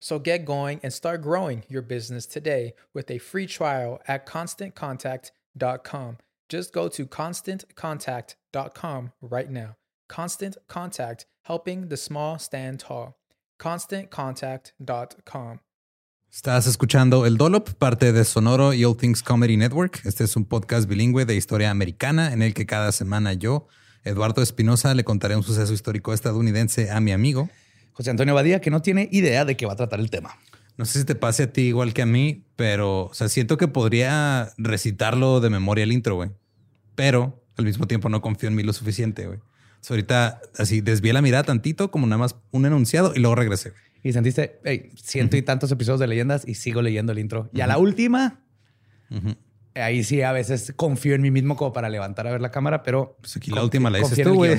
So get going and start growing your business today with a free trial at constantcontact.com. Just go to constantcontact.com right now. Constant Contact, helping the small stand tall. ConstantContact.com. Estás escuchando El Dolop, parte de Sonoro y All Things Comedy Network. Este es un podcast bilingüe de historia americana en el que cada semana yo, Eduardo Espinosa, le contaré un suceso histórico estadounidense a mi amigo. José Antonio Badía, que no tiene idea de qué va a tratar el tema. No sé si te pase a ti igual que a mí, pero o sea, siento que podría recitarlo de memoria el intro, güey. Pero al mismo tiempo no confío en mí lo suficiente, güey. So, ahorita así desvié la mirada tantito, como nada más un enunciado y luego regresé. Y sentiste, hey, ciento y tantos episodios de leyendas y sigo leyendo el intro. Y a la última, ahí sí a veces confío en mí mismo como para levantar a ver la cámara, pero Pues aquí la última la dices tú, güey.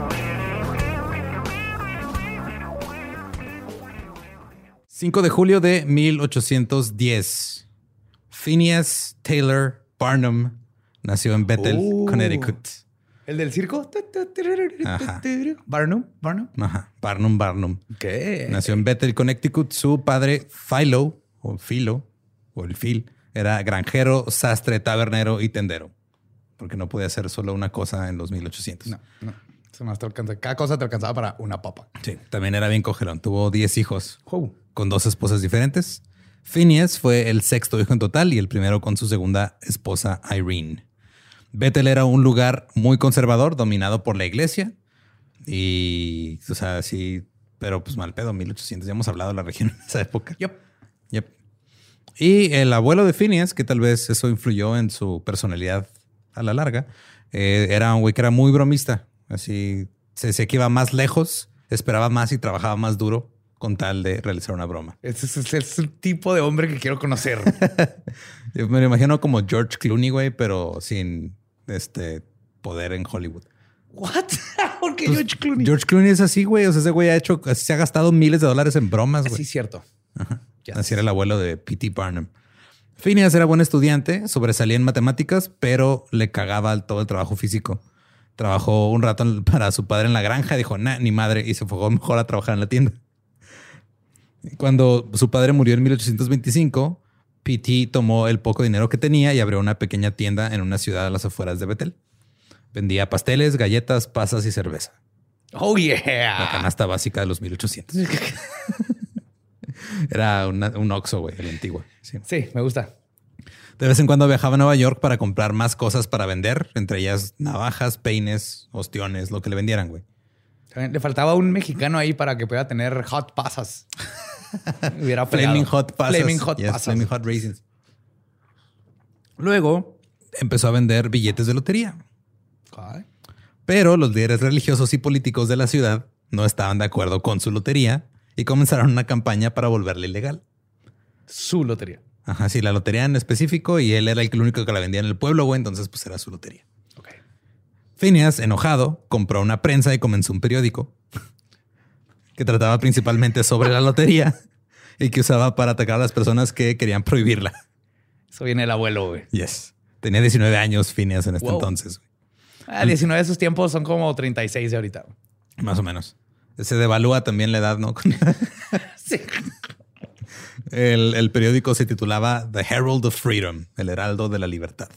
...5 de julio de 1810. Phineas Taylor Barnum nació en Bethel, Oh. Connecticut. ¿El del circo? Ajá. Barnum, Barnum. Ajá, Barnum Barnum. ¿Qué? Nació en Bethel, Connecticut. Su padre, Philo, o Philo, o el Phil, era granjero, sastre, tabernero y tendero. Porque no podía hacer solo una cosa en los 1800. No, no. Eso más te alcanza. Cada cosa te alcanzaba para una papa. Sí, también era bien cogelón. Tuvo 10 hijos Wow. Con dos esposas diferentes. Phineas fue el sexto hijo en total y el primero con su segunda esposa, Irene. Bethel era un lugar muy conservador, dominado por la iglesia. Y, o sea, sí, pero pues mal pedo, 1800. Ya hemos hablado de la región en esa época. Yep. Yep. Y el abuelo de Phineas, que tal vez eso influyó en su personalidad a la larga, eh, era un güey que era muy bromista. Así se decía que iba más lejos, esperaba más y trabajaba más duro con tal de realizar una broma. Ese es, es el tipo de hombre que quiero conocer. Yo me lo imagino como George Clooney, güey, pero sin este poder en Hollywood. What? ¿Por qué Pues, George Clooney? George Clooney es así, güey. O sea, ese güey ha hecho, se ha gastado miles de dólares en bromas, güey. Sí, cierto. Yes. Así era el abuelo de P.T. Barnum. Phineas era buen estudiante, sobresalía en matemáticas, pero le cagaba todo el trabajo físico. Trabajó un rato para su padre en la granja, dijo, nah, ni madre, y se fue mejor a trabajar en la tienda. Cuando su padre murió en 1825, P.T. tomó el poco dinero que tenía y abrió una pequeña tienda en una ciudad a las afueras de Betel. Vendía pasteles, galletas, pasas y cerveza. Oh, La yeah. canasta básica de los 1800. Era una- un Oxxo, güey, el antiguo. sí. Sí, me gusta. De vez en cuando viajaba a Nueva York para comprar más cosas para vender, entre ellas navajas, peines, ostiones, lo que le vendieran, güey. Le faltaba un mexicano ahí para que pueda tener hot pasas. Hubiera Flaming. Hot Passes. Flaming hot Yes, pasas. Flaming Hot Raisins. Luego empezó a vender billetes de lotería. Pero los líderes religiosos y políticos de la ciudad no estaban de acuerdo con su lotería y comenzaron una campaña para volverla ilegal. Su lotería. Ajá, sí, la lotería en específico y él era el único que la vendía en el pueblo, güey, entonces pues era su lotería. Ok. Phineas, enojado, compró una prensa y comenzó un periódico que trataba principalmente sobre la lotería y que usaba para atacar a las personas que querían prohibirla. Eso viene el abuelo, güey. Yes. Tenía 19 años Phineas en este Wow. entonces, güey. Ah, 19 de esos tiempos son como 36 de ahorita. güey. más o menos. Se devalúa también la edad, ¿no? Sí. El, el periódico se titulaba The Herald of Freedom, el Heraldo de la Libertad.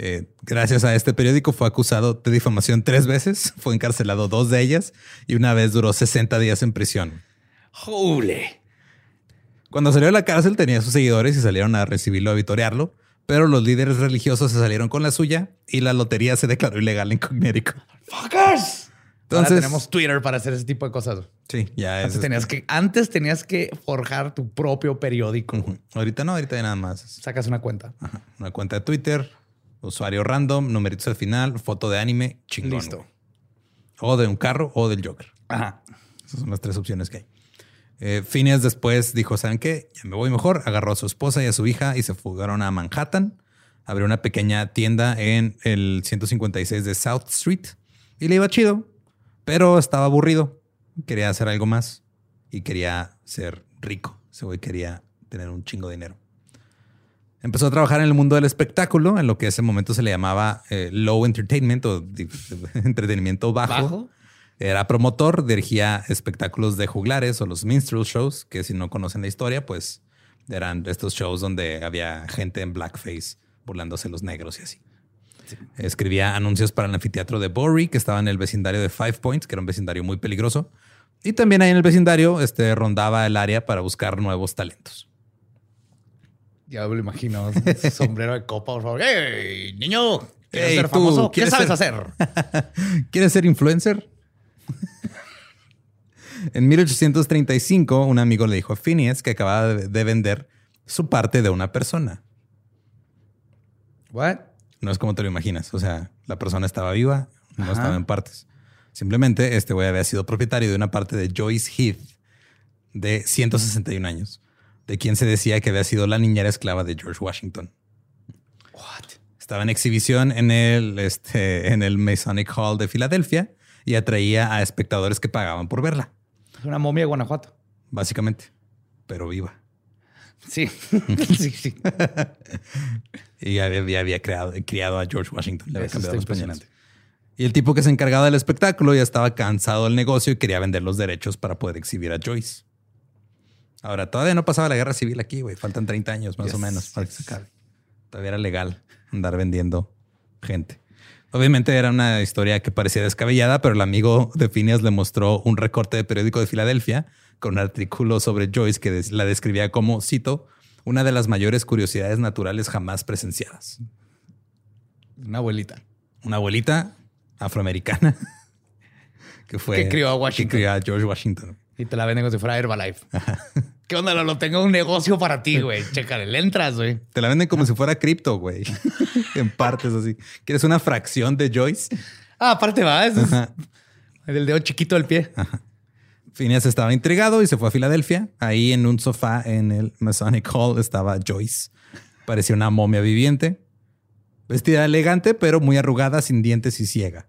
Eh, gracias a este periódico fue acusado de difamación tres veces, fue encarcelado dos de ellas y una vez duró 60 días en prisión. Holy. Cuando salió de la cárcel tenía sus seguidores y salieron a recibirlo, a vitorearlo, pero los líderes religiosos se salieron con la suya y la lotería se declaró ilegal en Connecticut. Fuckers. Ahora Entonces- tenemos Twitter para hacer ese tipo de cosas. Sí, ya es. Antes tenías que, antes tenías que forjar tu propio periódico. Ahorita no, ahorita ya nada más. Sacas una cuenta. Ajá. Una cuenta de Twitter, usuario random, numeritos al final, foto de anime, chingón. Listo. O de un carro o del Joker. Ajá. Esas son las tres opciones que hay. Eh, Phineas después dijo, ¿saben qué? Ya me voy mejor. Agarró a su esposa y a su hija y se fugaron a Manhattan. Abrió una pequeña tienda en el 156 de South Street y le iba chido, pero estaba aburrido. Quería hacer algo más y quería ser rico. Ese güey quería tener un chingo de dinero. Empezó a trabajar en el mundo del espectáculo, en lo que en ese momento se le llamaba eh, low entertainment o entretenimiento bajo. Bajo. Era promotor, dirigía espectáculos de juglares o los minstrel shows, que si no conocen la historia, pues eran estos shows donde había gente en blackface burlándose los negros y así. Escribía anuncios para el anfiteatro de Bowery, que estaba en el vecindario de Five Points, que era un vecindario muy peligroso. Y también ahí en el vecindario este, rondaba el área para buscar nuevos talentos. Ya me lo imagino. Sombrero de copa, por favor. ¡Hey, niño! ¿Quieres Hey, ser famoso? ¿Qué ¿quieres sabes ser- hacer? ¿Quieres ser influencer? en 1835, un amigo le dijo a Phineas que acababa de de vender su parte de una persona. What? No es como te lo imaginas. O sea, la persona estaba viva, no Ajá. estaba en partes. Simplemente este güey había sido propietario de una parte de Joyce Heath de 161 años, de quien se decía que había sido la niñera esclava de George Washington. What? Estaba en exhibición en el, este, en el Masonic Hall de Filadelfia y atraía a espectadores que pagaban por verla, Es una momia de Guanajuato. básicamente, pero viva. Sí. sí, sí. Y había, había- creado, criado a George Washington. Le había cambiado está los pañales. impresionante. Y el tipo que se encargaba del espectáculo ya estaba cansado del negocio y quería vender los derechos para poder exhibir a Joyce. Ahora, todavía no pasaba la guerra civil aquí, güey. Faltan 30 años más Yes, o menos para que yes. se acabe. Todavía era legal andar vendiendo gente. Obviamente era una historia que parecía descabellada, pero el amigo de Phineas le mostró un recorte de periódico de Filadelfia con un artículo sobre Joyce que la describía como, cito, una de las mayores curiosidades naturales jamás presenciadas. Una abuelita. Una abuelita afroamericana que fue Que crió a Washington. que crió a George Washington. Y te la venden como si fuera Herbalife. ¿Qué onda? Lo tengo un negocio para ti, güey. Chécale, le entras, güey. Te la venden como si fuera cripto, güey. en partes así. ¿Quieres una fracción de Joyce? Ah, aparte va. Es el dedo chiquito del pie. Phineas estaba intrigado y se fue a Filadelfia. Ahí en un sofá en el Masonic Hall estaba Joyce. Parecía una momia viviente. Vestida elegante, pero muy arrugada, sin dientes y ciega.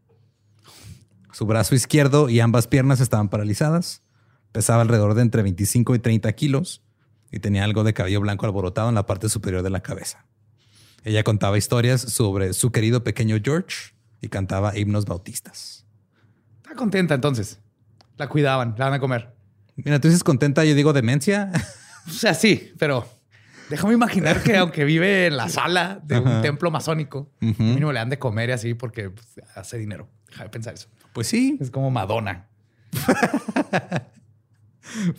Su brazo izquierdo y ambas piernas estaban paralizadas. Pesaba alrededor de entre 25 y 30 kilos y tenía algo de cabello blanco alborotado en la parte superior de la cabeza. Ella contaba historias sobre su querido pequeño George y cantaba himnos bautistas. Está contenta entonces. La cuidaban, la van a comer. Mira, tú dices contenta, yo digo demencia. O sea, sí, pero déjame imaginar que aunque vive en la sala de un templo masónico, mínimo le han de comer y así porque pues, hace dinero. Deja de pensar eso. Pues sí. Es como Madonna.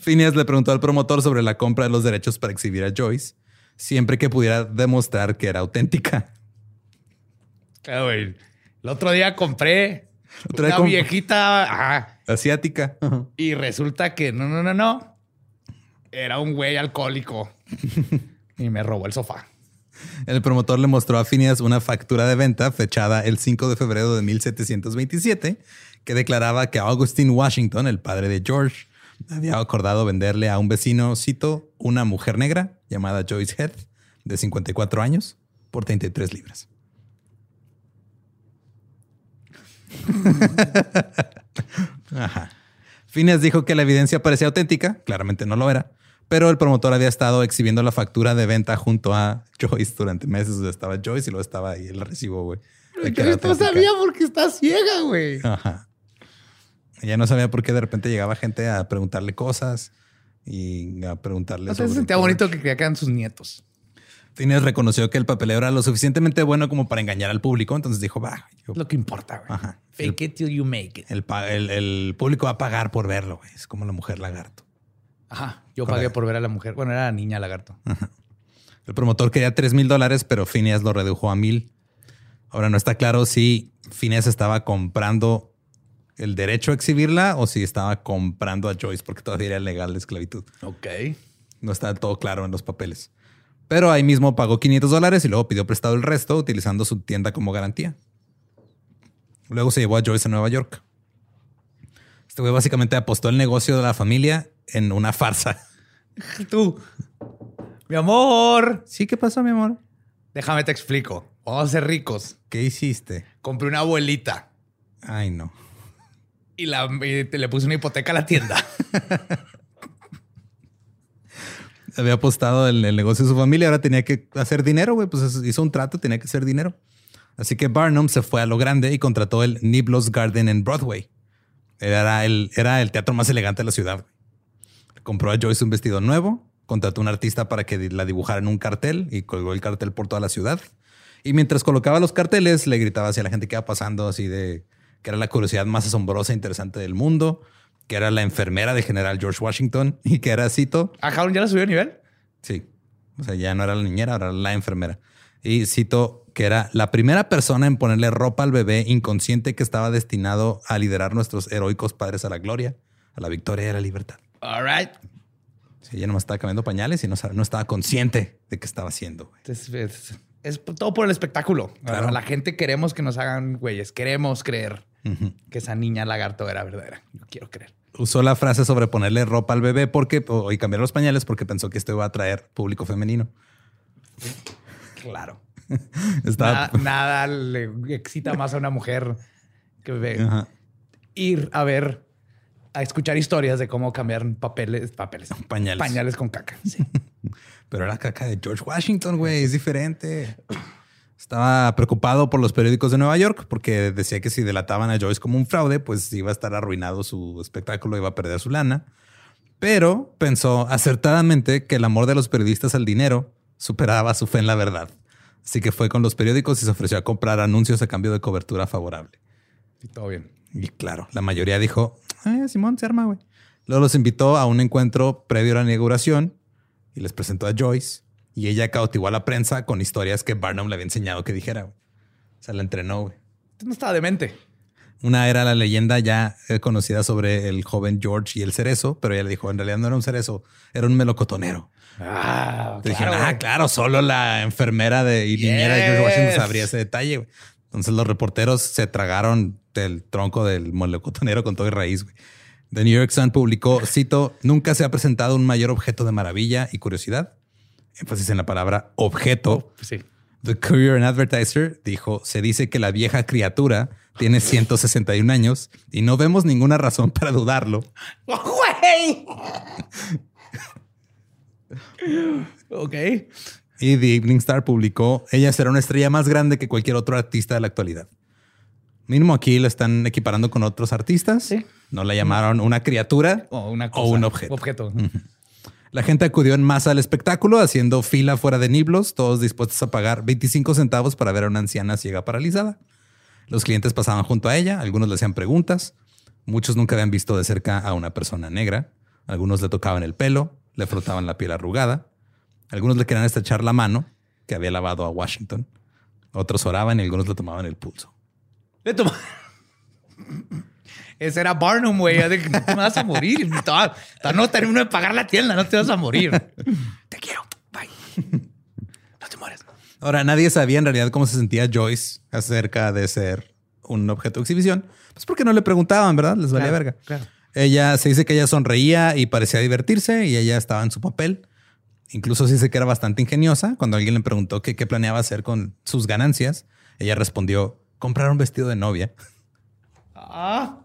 Phineas le preguntó al promotor sobre la compra de los derechos para exhibir a Joyce, siempre que pudiera demostrar que era auténtica. Claro, El otro día compré una viejita asiática y resulta que no, no, no, no. Era un güey alcohólico y me robó el sofá. El promotor le mostró a Phineas una factura de venta fechada el 5 de febrero de 1727 que declaraba que Augustine Washington, el padre de George, había acordado venderle a un vecino, cito, una mujer negra llamada Joyce Head, de 54 años, por 33 libras. Ajá. Phineas dijo que la evidencia parecía auténtica, claramente no lo era, pero el promotor había estado exhibiendo la factura de venta junto a Joyce durante meses. estaba Joyce y luego estaba ahí el recibo, güey. Yo no sabía porque está ciega, güey. Ajá. Ella no sabía por qué de repente llegaba gente a preguntarle cosas y a preguntarle. No se sentía bonito que quedan sus nietos. Phineas reconoció que el papeleo era lo suficientemente bueno como para engañar al público. Entonces dijo, va. Lo que importa, güey. Fake it till you make it. El, público va a pagar por verlo, güey. Es como la mujer lagarto. Ajá. Yo pagué por ver a la mujer. Bueno, era la niña lagarto. El promotor quería 3 mil dólares, pero Phineas lo redujo a mil. Ahora no está claro si Phineas estaba comprando el derecho a exhibirla o si estaba comprando a Joyce porque todavía era legal la esclavitud. Ok. No está todo claro en los papeles. Pero ahí mismo pagó 500 dólares y luego pidió prestado el resto utilizando su tienda como garantía. Luego se llevó a Joyce a Nueva York. Este güey básicamente apostó el negocio de la familia en una farsa. Tú, mi amor. Sí, ¿qué pasó, mi amor? Déjame te explico. Vamos a ser ricos. ¿Qué hiciste? Compré una abuelita. Ay, no. Y, le puse una hipoteca a la tienda. Había apostado en el negocio de su familia, ahora tenía que hacer dinero, güey. Pues hizo un trato, tenía que hacer dinero. Así que Barnum se fue a lo grande y contrató el Niblos Garden en Broadway. Era el, era el teatro más elegante de la ciudad. Compró a Joyce un vestido nuevo, contrató a un artista para que la dibujara en un cartel y colgó el cartel por toda la ciudad. Y mientras colocaba los carteles, le gritaba hacia la gente que iba pasando, así de que era la curiosidad más asombrosa e interesante del mundo, que era la enfermera de General George Washington y que era, cito... ¿A Jaron ya la subió a nivel? Sí. O sea, ya no era la niñera, ahora la enfermera. Y cito que era la primera persona en ponerle ropa al bebé inconsciente que estaba destinado a liderar nuestros heroicos padres a la gloria, a la victoria y a la libertad. All right. Sí, ella no estaba cambiando pañales y no, no estaba consciente de qué estaba haciendo. Es, todo por el espectáculo. Claro. La gente queremos que nos hagan güeyes. Queremos creer que esa niña lagarto era verdadera. Yo quiero creer. Usó la frase sobre ponerle ropa al bebé porque, y cambiar los pañales porque pensó que esto iba a atraer público femenino. Claro. nada, le excita más a una mujer que ve. ir a ver, a escuchar historias de cómo cambiar papeles, papeles, pañales, pañales con caca. Pero era caca de George Washington, güey, es diferente. Estaba preocupado por los periódicos de Nueva York porque decía que si delataban a Joyce como un fraude, pues iba a estar arruinado su espectáculo, iba a perder su lana. Pero pensó acertadamente que el amor de los periodistas al dinero superaba su fe en la verdad. Así que fue con los periódicos y se ofreció a comprar anuncios a cambio de cobertura favorable. Y todo bien. Y claro, la mayoría dijo, eh, Simón, se arma, güey. Luego los invitó a un encuentro previo a la inauguración y les presentó a Joyce. Y ella cautivó a la prensa con historias que Barnum le había enseñado que dijera. O sea, la entrenó, güey. No estaba demente. Una era la leyenda ya eh, conocida sobre el joven George y el cerezo, pero ella le dijo, en realidad no era un cerezo, era un melocotonero. Ah, claro, ah, claro, solo la enfermera de, y niñera de George Washington sabría ese detalle. Entonces los reporteros se tragaron del tronco del melocotonero con todo y raíz. The New York Sun publicó, cito, nunca se ha presentado un mayor objeto de maravilla y curiosidad. Énfasis en la palabra objeto. Sí. The Courier and Advertiser dijo, se dice que la vieja criatura tiene 161 años y no vemos ninguna razón para dudarlo. ok. Y The Evening Star publicó, ella será una estrella más grande que cualquier otro artista de la actualidad. Mínimo aquí la están equiparando con otros artistas. No la llamaron una criatura o, una un objeto. objeto. La gente acudió en masa al espectáculo, haciendo fila fuera de Niblos, todos dispuestos a pagar 25 centavos para ver a una anciana ciega paralizada. Los clientes pasaban junto a ella, algunos le hacían preguntas, muchos nunca habían visto de cerca a una persona negra, algunos le tocaban el pelo, le frotaban la piel arrugada, algunos le querían estrechar la mano, que había lavado a Washington, otros oraban y algunos le tomaban el pulso. Le tomaban... Ese era Barnum, güey. No te vas a morir. No termino de pagar la tienda, no te vas a morir. Te quiero. Bye. No te mueres. Ahora, nadie sabía en realidad cómo se sentía Joyce acerca de ser un objeto de exhibición. Pues porque no le preguntaban, ¿verdad? Les valía verga. Ella se dice que ella sonreía y parecía divertirse y ella estaba en su papel. Incluso se dice que era bastante ingeniosa. Cuando alguien le preguntó qué planeaba hacer con sus ganancias, ella respondió, comprar un vestido de novia. Ah.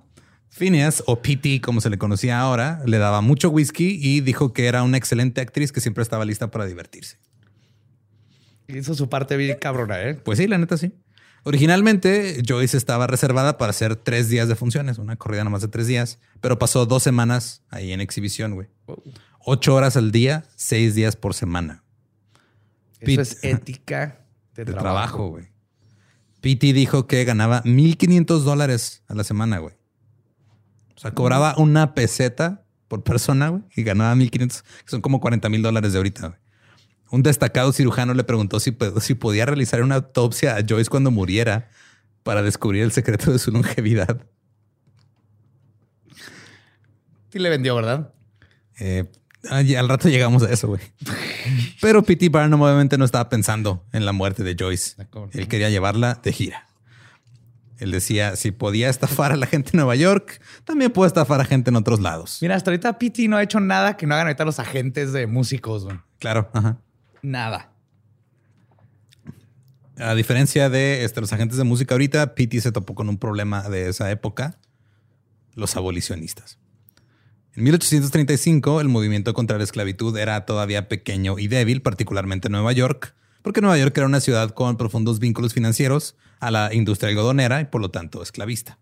Phineas, o P.T., como se le conocía ahora, le daba mucho whisky y dijo que era una excelente actriz que siempre estaba lista para divertirse. Hizo su parte bien cabrona, ¿eh? Pues sí, la neta sí. Originalmente, Joyce estaba reservada para hacer tres días de funciones, una corrida nomás de tres días, pero pasó dos semanas ahí en exhibición, güey. Ocho horas al día, seis días por semana. Eso es ética de, trabajo, güey. Pete dijo que ganaba 1.500 dólares a la semana, güey. O sea, cobraba una peseta por persona güey, y ganaba 1500, que son como 40 mil dólares de ahorita. Güey. Un destacado cirujano le preguntó si, si podía realizar una autopsia a Joyce cuando muriera para descubrir el secreto de su longevidad. Sí le vendió, ¿verdad? Eh, al rato llegamos a eso, güey. Pero P.T. Barnum obviamente no estaba pensando en la muerte de Joyce. Él quería llevarla de gira. Él decía, si podía estafar a la gente en Nueva York, también puede estafar a gente en otros lados. Mira, hasta ahorita Pity no ha hecho nada que no hagan ahorita los agentes de músicos. Claro. Nada. A diferencia de este, los agentes de música ahorita, Pity se topó con un problema de esa época, los abolicionistas. En 1835, el movimiento contra la esclavitud era todavía pequeño y débil, particularmente en Nueva York, porque Nueva York era una ciudad con profundos vínculos financieros a la industria algodonera y por lo tanto esclavista.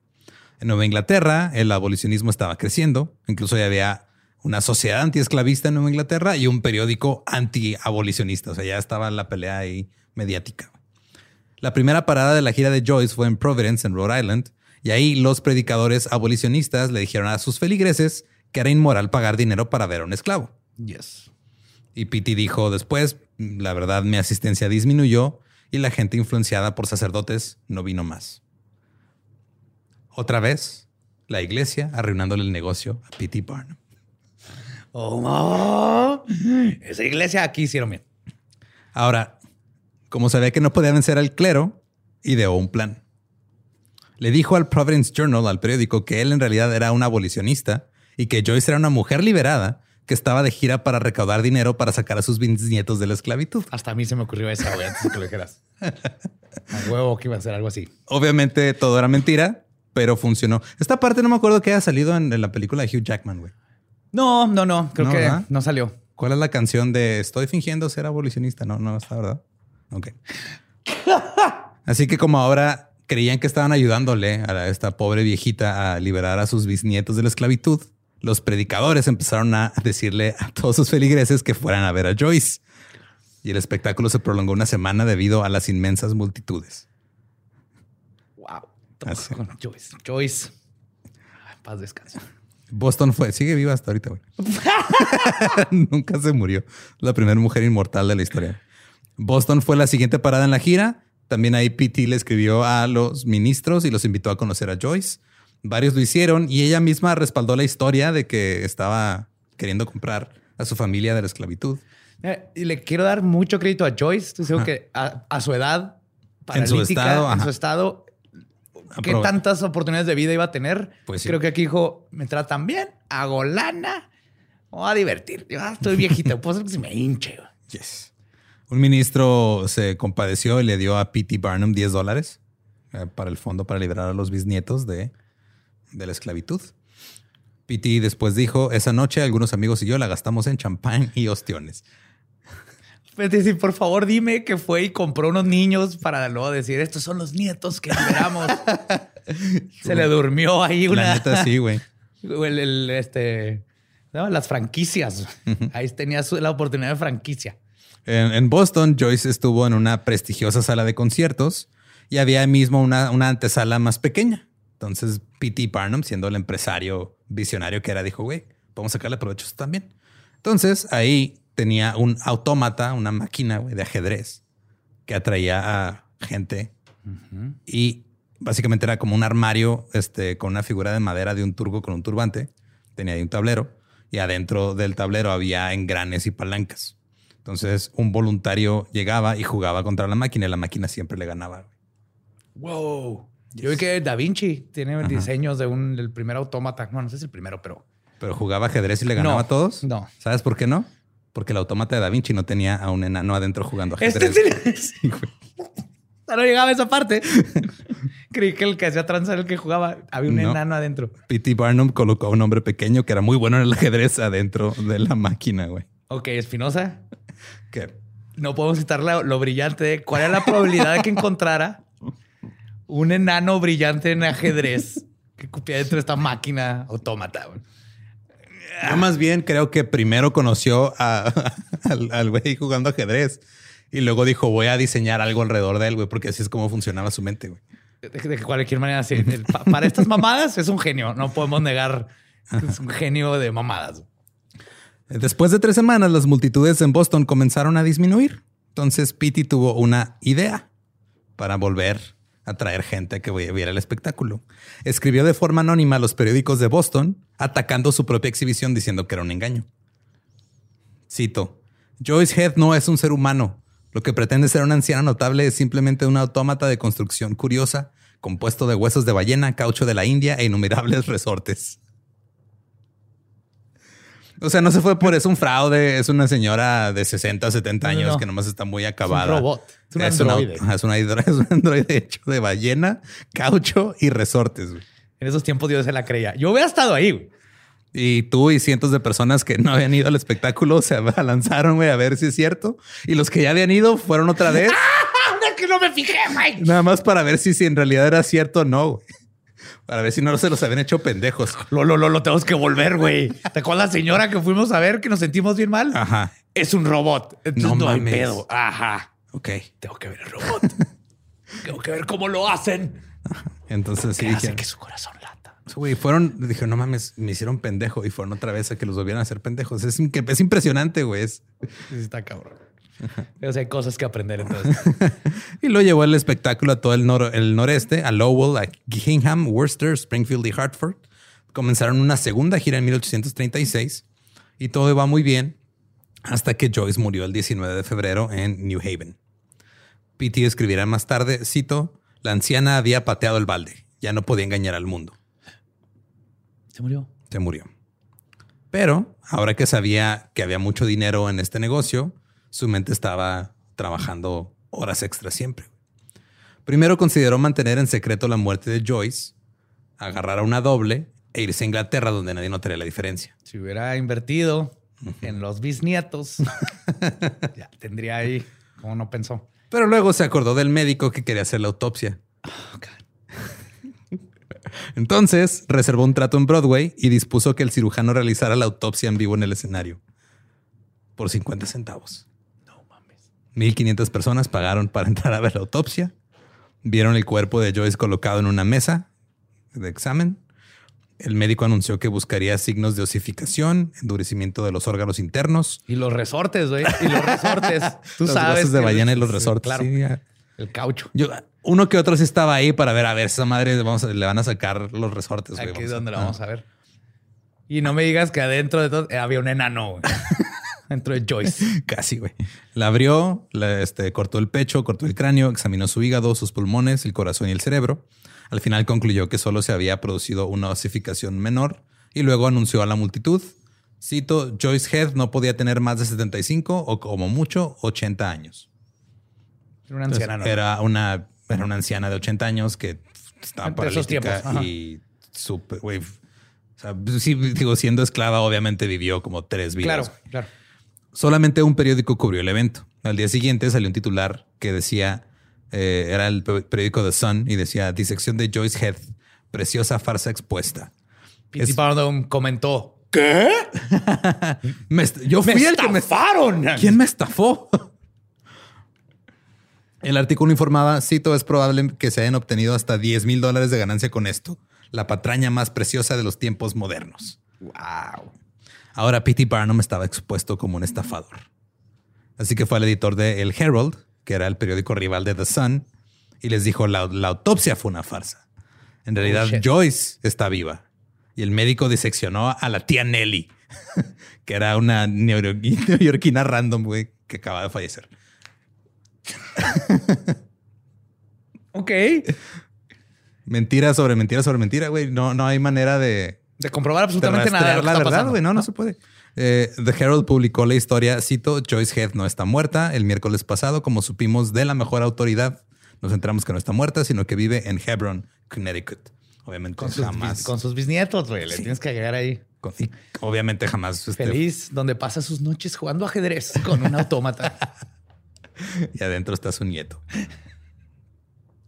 En Nueva Inglaterra el abolicionismo estaba creciendo, incluso ya había una sociedad antiesclavista en Nueva Inglaterra y un periódico anti-abolicionista, o sea, ya estaba la pelea ahí mediática. La primera parada de la gira de Joyce fue en Providence, en Rhode Island, y ahí los predicadores abolicionistas le dijeron a sus feligreses que era inmoral pagar dinero para ver a un esclavo. Yes. Y Pitti dijo después, la verdad mi asistencia disminuyó y la gente influenciada por sacerdotes no vino más. Otra vez, la iglesia arruinándole el negocio a P.T. Barnum. Oh, esa iglesia aquí hicieron bien. Ahora, como sabía que no podía vencer al clero, ideó un plan. Le dijo al Providence Journal, al periódico, que él en realidad era un abolicionista y que Joyce era una mujer liberada que estaba de gira para recaudar dinero para sacar a sus bisnietos de la esclavitud. Hasta a mí se me ocurrió esa, güey, antes de que lo dijeras. A huevo que iba a ser algo así. Obviamente todo era mentira, pero funcionó. Esta parte no me acuerdo que haya salido en, la película de Hugh Jackman, güey. No, no, no. Creo que no salió. ¿Cuál es la canción de Estoy fingiendo ser abolicionista? No, no está, ¿verdad? Ok. Así que como ahora creían que estaban ayudándole a esta pobre viejita a liberar a sus bisnietos de la esclavitud, los predicadores empezaron a decirle a todos sus feligreses que fueran a ver a Joyce. Y el espectáculo se prolongó una semana debido a las inmensas multitudes. Wow. Joyce. Joyce. Paz descanso. Boston fue, sigue viva hasta ahorita, güey. Nunca se murió. La primera mujer inmortal de la historia. Boston fue la siguiente parada en la gira, También ahí Pete le escribió a los ministros y los invitó a conocer a Joyce. Varios lo hicieron y ella misma respaldó la historia de que estaba queriendo comprar a su familia de la esclavitud. Eh, y le quiero dar mucho crédito a Joyce. Estoy que a, su edad, en su estado, en su estado, qué tantas oportunidades de vida iba a tener. Pues Creo que aquí dijo, me tratan bien, hago lana, o a divertir. Yo ah, estoy viejito, puedo ser que se me hinche. Yes. Un ministro se compadeció y le dio a P.T. Barnum 10 dólares eh, para el fondo para liberar a los bisnietos de, de la esclavitud. P.T. después dijo, esa noche algunos amigos y yo la gastamos en champán y ostiones. Pues decir, por favor, dime que fue y compró unos niños para luego decir, estos son los nietos que liberamos. Se le durmió ahí una... La neta sí, güey. El, este, las franquicias. Ahí tenía la oportunidad de franquicia. En, Boston, Joyce estuvo en una prestigiosa sala de conciertos y había mismo una, una antesala más pequeña. Entonces, P.T. Barnum, siendo el empresario visionario que era, dijo, güey, a sacarle provecho también. Entonces, ahí tenía un autómata, una máquina de ajedrez que atraía a gente y básicamente era como un armario este, con una figura de madera de un turco con un turbante. Tenía ahí un tablero y adentro del tablero había engranes y palancas. Entonces, un voluntario llegaba y jugaba contra la máquina y la máquina siempre le ganaba. Wow. Yo vi que Da Vinci tiene diseños de un del primer autómata. No, no sé si el primero, pero. Pero jugaba ajedrez y le ganaba a todos. No. ¿Sabes por qué no? Porque el autómata de Da Vinci no tenía a un enano adentro jugando ajedrez. Este no llegaba a esa parte. Creí que el que hacía tranza era el que jugaba. Había un enano adentro. P.T. Barnum colocó a un hombre pequeño que era muy bueno en el ajedrez adentro de la máquina, güey. Ok, Espinosa. No podemos citar lo, brillante de cuál era la probabilidad de que encontrara un enano brillante en ajedrez que cupía dentro de esta máquina autómata. Yo más bien creo que primero conoció al güey jugando ajedrez y luego dijo, voy a diseñar algo alrededor de él, güey, porque así es como funcionaba su mente, güey. De, cualquier manera, sí. Para estas mamadas es un genio. No podemos negar que es un genio de mamadas. Después de tres semanas, las multitudes en Boston comenzaron a disminuir. Entonces, Pitti tuvo una idea para volver a traer gente que viera el espectáculo. Escribió de forma anónima a los periódicos de Boston, atacando su propia exhibición diciendo que era un engaño. Cito, Joyce Head no es un ser humano. Lo que pretende ser una anciana notable es simplemente un autómata de construcción curiosa, compuesto de huesos de ballena, caucho de la India e innumerables resortes. O sea, no se fue por eso un fraude. Es una señora de 60, 70 años que nomás está muy acabada. Es un robot. Es un androide. es, un androide hecho de ballena, caucho y resortes. En esos tiempos Dios se la creía. Yo hubiera estado ahí. Y tú y cientos de personas que no habían ido al espectáculo se lanzaron güey, a ver si es cierto. Y los que ya habían ido fueron otra vez. ¡Ah! que no me fijé, güey. Nada más para ver si, si en realidad era cierto o no. Güey para ver si no se los habían hecho pendejos. Lo, lo, lo, lo tenemos que volver, güey. ¿Te acuerdas la señora que fuimos a ver que nos sentimos bien mal? Ajá. Es un robot. no, no hay pedo. Ajá. Ok. Tengo que ver el robot. tengo que ver cómo lo hacen. Entonces sí. Hace que su corazón lata. Güey, fueron, dije, no mames, me hicieron pendejo y fueron otra vez a que los volvieran a hacer pendejos. Es, es impresionante, güey. Está cabrón. O sea, hay cosas que aprender entonces. y lo llevó el espectáculo a todo el, el noreste, a Lowell, a Gingham, Worcester, Springfield y Hartford. Comenzaron una segunda gira en 1836 y todo iba muy bien hasta que Joyce murió el 19 de febrero en New Haven. P.T. escribirá más tarde, cito, la anciana había pateado el balde, ya no podía engañar al mundo. Se murió. Se murió. Pero ahora que sabía que había mucho dinero en este negocio, su mente estaba trabajando horas extras siempre. Primero consideró mantener en secreto la muerte de Joyce, agarrar a una doble e irse a Inglaterra donde nadie notaría la diferencia. Si hubiera invertido en los bisnietos, ya tendría ahí como no pensó. Pero luego se acordó del médico que quería hacer la autopsia. Entonces reservó un trato en Broadway y dispuso que el cirujano realizara la autopsia en vivo en el escenario por 50 centavos. 1.500 personas pagaron para entrar a ver la autopsia. Vieron el cuerpo de Joyce colocado en una mesa de examen. El médico anunció que buscaría signos de osificación, endurecimiento de los órganos internos. Y los resortes, güey. Y los resortes. Tú los sabes. de ballena y los resortes. claro. El caucho. Yo, uno que otro sí estaba ahí para ver, a ver, esa madre vamos a- le van a sacar los resortes. Aquí es a- donde lo ah. vamos a ver. Y no me digas que adentro de todo eh, había un enano. dentro de Joyce. Casi, güey. La abrió, la, este, cortó el pecho, cortó el cráneo, examinó su hígado, sus pulmones, el corazón y el cerebro. Al final concluyó que solo se había producido una osificación menor y luego anunció a la multitud. Cito, Joyce Head no podía tener más de 75 o como mucho 80 años. Era una Entonces, anciana, ¿no? era, una, era una anciana de 80 años que estaba Entre paralítica y súper, güey. O sea, sí, digo, siendo esclava, obviamente vivió como tres vidas. Claro, claro. Solamente un periódico cubrió el evento. Al día siguiente salió un titular que decía, eh, era el pe- periódico The Sun y decía, disección de Joyce Head, preciosa farsa expuesta. P.T. Es- Barnum comentó. ¿Qué? Me est- yo fui ¡Me el que me estafaron! ¿Quién me estafó? El artículo informaba, cito, es probable que se hayan obtenido hasta 10 mil dólares de ganancia con esto, la patraña más preciosa de los tiempos modernos. Wow. Ahora P.T. Barnum estaba expuesto como un estafador. Así que fue al editor de El Herald, que era el periódico rival de The Sun, y les dijo, la, la autopsia fue una farsa. En realidad, shit. Joyce está viva. Y el médico diseccionó a la tía Nelly, que era una neoyorqui- neoyorquina random, güey, que acaba de fallecer. Ok. Mentira sobre mentira sobre mentira, güey. No, no hay manera de, De comprobar de absolutamente nada de rastrear lo que la está verdad, güey. No, no se puede. Eh, The Herald publicó la historia, cito, Joyce Head no está muerta. El miércoles pasado, como supimos de la mejor autoridad, nos enteramos que no está muerta, sino que vive en Hebron, Connecticut. Obviamente Con sus, jamás. bis- con sus bisnietos, güey. Le tienes que agregar ahí. con- y obviamente jamás. este, Feliz, donde pasa sus noches jugando ajedrez con un autómata. y adentro está su nieto.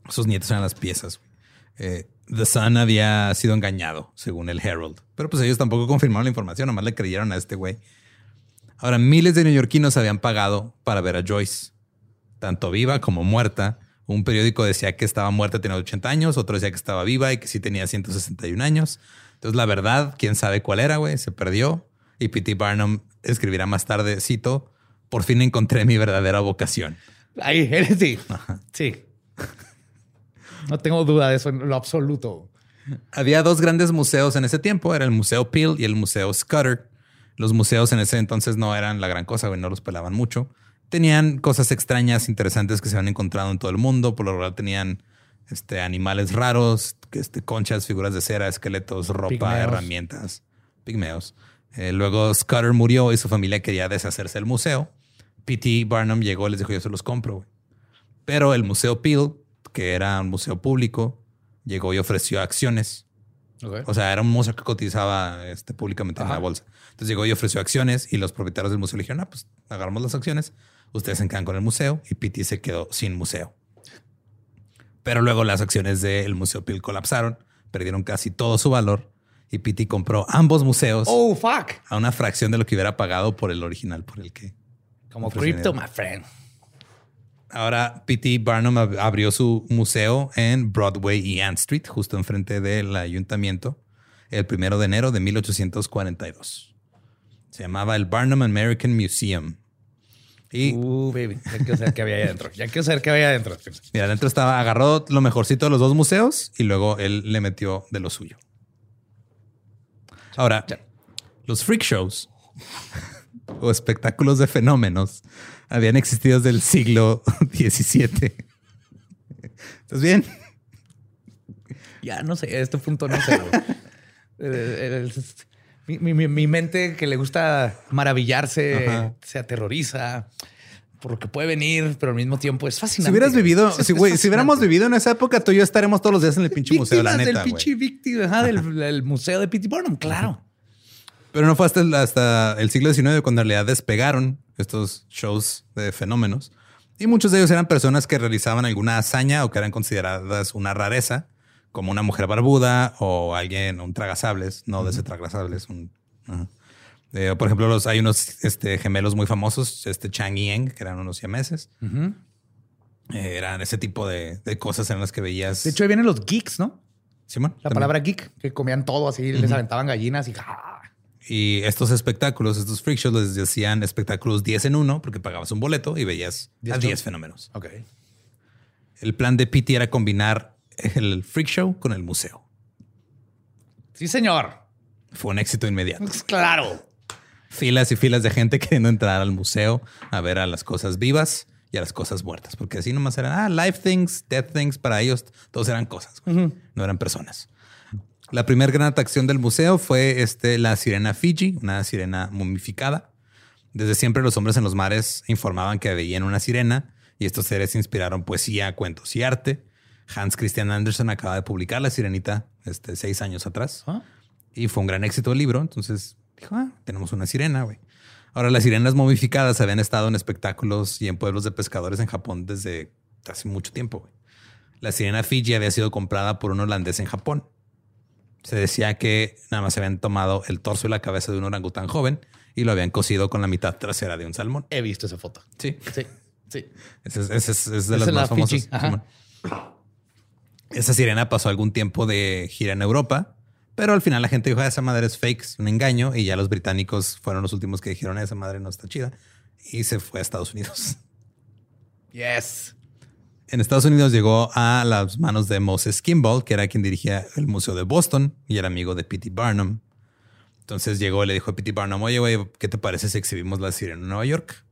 Sus nietos eran las piezas. Eh, The Sun había sido engañado, según el Herald. Pero pues ellos tampoco confirmaron la información, nomás le creyeron a este güey. Ahora, miles de neoyorquinos habían pagado para ver a Joyce, tanto viva como muerta. Un periódico decía que estaba muerta, tenía 80 años, otro decía que estaba viva y que sí tenía 161 años. Entonces, la verdad, quién sabe cuál era, güey, se perdió. Y P.T. Barnum escribirá más tarde, cito, por fin encontré mi verdadera vocación. Ahí, eres sí. Sí. No tengo duda de eso en lo absoluto. Había dos grandes museos en ese tiempo, era el Museo Peel y el Museo Scudder. Los museos en ese entonces no eran la gran cosa, güey, no los pelaban mucho. Tenían cosas extrañas, interesantes que se habían encontrado en todo el mundo. Por lo general tenían este, animales raros, este, conchas, figuras de cera, esqueletos, ropa, Pigmeos. herramientas, pigmeos. Eh, luego Scudder murió y su familia quería deshacerse del museo. P.T. Barnum llegó y les dijo, yo se los compro. güey. Pero el Museo Peel, que era un museo público, llegó y ofreció acciones. O sea, era un museo que cotizaba este, públicamente en Ajá. la bolsa. Entonces llegó y ofreció acciones y los propietarios del museo le dijeron, ah, pues agarramos las acciones, ustedes se quedan con el museo y Pitti se quedó sin museo. Pero luego las acciones del Museo Peel colapsaron, perdieron casi todo su valor y Pitti compró ambos museos Oh, fuck. a una fracción de lo que hubiera pagado por el original, por el que... Como crypto, my friend. Ahora P.T. Barnum ab- abrió su museo en Broadway y Ann Street, justo enfrente del ayuntamiento, el primero de enero de 1842. Se llamaba el Barnum American Museum. Y Uh, baby. Ya quiero saber qué había ahí adentro. Ya quiero saber qué había ahí adentro. mira, adentro estaba, agarró lo mejorcito de los dos museos y luego él le metió de lo suyo. Ahora, los freak shows o espectáculos de fenómenos habían existido desde el siglo XVII. ¿Estás bien? Ya no sé, a este punto no sé. Eh, mi, mi- mente que le gusta maravillarse Ajá. se aterroriza por lo que puede venir, pero al mismo tiempo es fascinante. Si hubieras vivido, Es- si, güey, si hubiéramos vivido en esa época, tú y yo estaremos todos los días en el pinche museo, la neta. del pinche víctima del, del museo de P.T. Barnum, claro. Pero no fue hasta el, hasta el siglo XIX cuando en realidad despegaron estos shows de fenómenos. Y muchos de ellos eran personas que realizaban alguna hazaña o que eran consideradas una rareza, como una mujer barbuda o alguien, un tragasables, no de ese tragasables. Un, ajá. Eh, por ejemplo, los, hay unos este, gemelos muy famosos, este Chang y Eng, que eran unos siameses. Eh, eran ese tipo de, de cosas en las que veías. De hecho, ahí vienen los geeks, ¿no? Simón, La también. palabra geek, que comían todo así, les aventaban gallinas y. Y estos espectáculos, estos freak shows, les decían espectáculos 10 en uno, porque pagabas un boleto y veías a ¿Diez 10 shows? fenómenos. Ok. El plan de Pity era combinar el freak show con el museo. Sí, señor. Fue un éxito inmediato. Pues claro. Filas y filas de gente queriendo entrar al museo a ver a las cosas vivas y a las cosas muertas, porque así nomás eran ah, live things, dead things. Para ellos, todos eran cosas, no eran personas. La primera gran atracción del museo fue este, la sirena Fiji, una sirena momificada. Desde siempre los hombres en los mares informaban que veían una sirena y estos seres inspiraron poesía, cuentos y arte. Hans Christian Andersen acaba de publicar La Sirenita este, seis años atrás Ah. y fue un gran éxito el libro. Entonces dijo, ah, tenemos una sirena, güey. Ahora, las sirenas momificadas habían estado en espectáculos y en pueblos de pescadores en Japón desde hace mucho tiempo. La sirena Fiji había sido comprada por un holandés en Japón. Se decía que nada más se habían tomado el torso y la cabeza de un orangután joven y lo habían cocido con la mitad trasera de un salmón. He visto esa foto. Sí. Sí, sí. Ese es, ese es- es de Esa las la más famosas. Esa sirena pasó algún tiempo de gira en Europa, pero al final la gente dijo, "Ah, esa madre es fake, es un engaño, y ya los británicos fueron los últimos que dijeron, "Ah, esa madre no está chida, y se fue a Estados Unidos. Yes. En Estados Unidos llegó a las manos de Moses Kimball, que era quien dirigía el Museo de Boston y era amigo de P.T. Barnum. Entonces llegó y le dijo a P.T. Barnum, oye, güey, ¿qué te parece si exhibimos la sirena en Nueva York?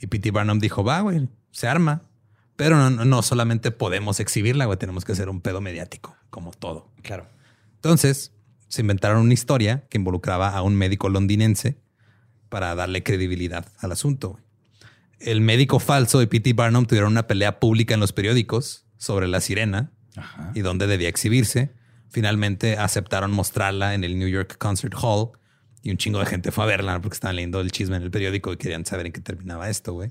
Y P.T. Barnum dijo, va, güey, se arma. Pero no, no- solamente podemos exhibirla, güey, tenemos que hacer un pedo mediático, como todo. Claro. Entonces se inventaron una historia que involucraba a un médico londinense para darle credibilidad al asunto. güey. El médico falso y P.T. Barnum tuvieron una pelea pública en los periódicos sobre la sirena Ajá. y dónde debía exhibirse. Finalmente aceptaron mostrarla en el New York Concert Hall y un chingo de gente fue a verla porque estaban leyendo el chisme en el periódico y querían saber en qué terminaba esto, güey.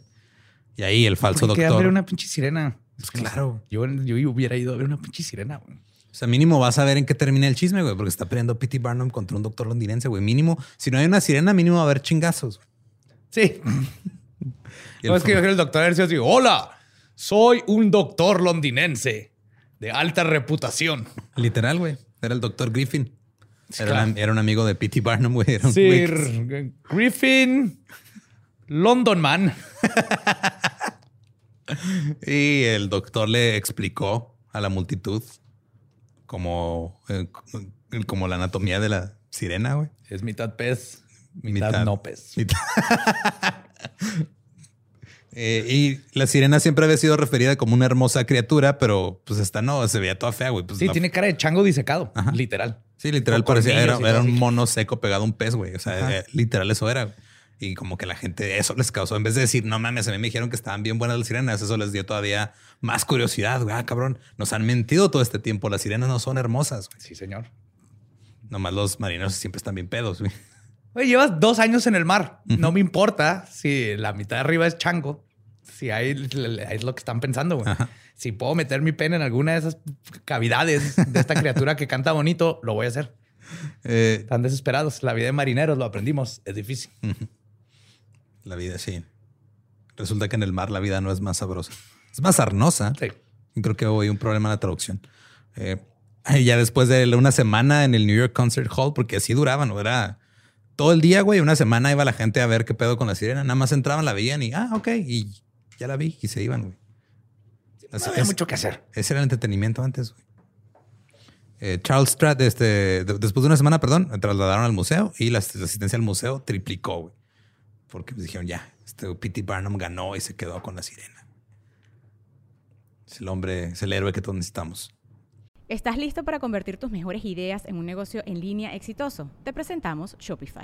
Y ahí el falso ¿Por qué doctor. ver una pinche sirena? Pues claro. Yo, yo hubiera ido a ver una pinche sirena. güey. O sea, mínimo vas a ver en qué termina el chisme, güey, porque está peleando P.T. Barnum contra un doctor londinense, güey. Mínimo, si no hay una sirena, mínimo va a haber chingazos. Sí. No, es que yo creo que el doctor Hercio así, hola, soy un doctor londinense de alta reputación. Literal, güey. Era el doctor Griffin. Era, claro. un- era un amigo de P.T. Barnum, güey. Sir Griffin London Man. Y el doctor le explicó a la multitud como, eh, como la anatomía de la sirena, güey. Es mitad pez, mitad, no pez. mitad- Eh, y la sirena siempre había sido referida como una hermosa criatura, pero pues esta no, se veía toda fea, güey. Pues, Sí, la- tiene cara de chango disecado, Ajá. literal. Sí, literal parecía, era, un mono seco pegado a un pez, güey. O sea, eh, literal eso era. güey. Y como que la gente, eso les causó, en vez de decir, no mames, a mí me dijeron que estaban bien buenas las sirenas, eso les dio todavía más curiosidad, güey. Ah, cabrón, nos han mentido todo este tiempo, las sirenas no son hermosas, güey. Sí, señor. Nomás los marineros siempre están bien pedos, güey. Oye, llevas dos años en el mar. No me importa si la mitad de arriba es chango. Si hay, es lo que están pensando, güey. Si puedo meter mi pene en alguna de esas cavidades de esta criatura que canta bonito, lo voy a hacer. Eh, Están desesperados. La vida de marineros, lo aprendimos. Es difícil. la vida, sí. Resulta que en el mar la vida no es más sabrosa. Es más arnosa. Sí. Creo que hoy un problema en la traducción. Eh, ya después de una semana en el New York Concert Hall, porque así duraban, ¿no? Era todo el día, güey. Una semana iba la gente a ver qué pedo con la sirena. Nada más entraban, la veían y, ah, ok. Y ya la vi y se iban, güey. No había es- mucho que hacer. Ese era el entretenimiento antes, güey. Eh, Charles Stratt, este, de- después de una semana, perdón, me trasladaron al museo y la, la asistencia al museo triplicó, güey. Porque pues, dijeron, ya, este P.T. Barnum ganó y se quedó con la sirena. Es el hombre, es el héroe que todos necesitamos. ¿Estás listo para convertir tus mejores ideas en un negocio en línea exitoso? Te presentamos Shopify.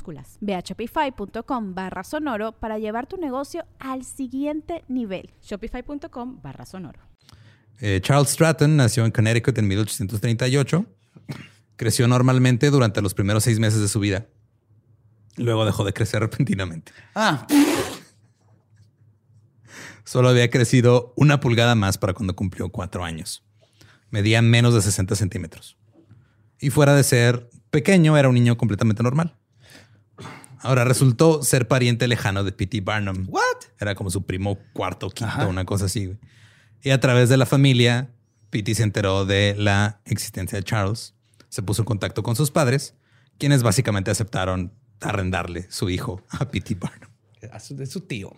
Minúsculas. Ve a shopify.com barra sonoro para llevar tu negocio al siguiente nivel. Shopify.com barra sonoro. Eh, Charles Stratton nació en Connecticut en 1838. Creció normalmente durante los primeros seis meses de su vida. Luego dejó de crecer repentinamente. Ah, Solo había crecido una pulgada más para cuando cumplió cuatro años. Medía menos de 60 centímetros. Y fuera de ser pequeño, era un niño completamente normal. Ahora resultó ser pariente lejano de P.T. Barnum. ¿what? Era como su primo cuarto, quinto, Ajá. una cosa así. güey. Y a través de la familia, P.T. se enteró de la existencia de Charles. Se puso en contacto con sus padres, quienes básicamente aceptaron arrendarle su hijo a P.T. Barnum. A su- De su tío.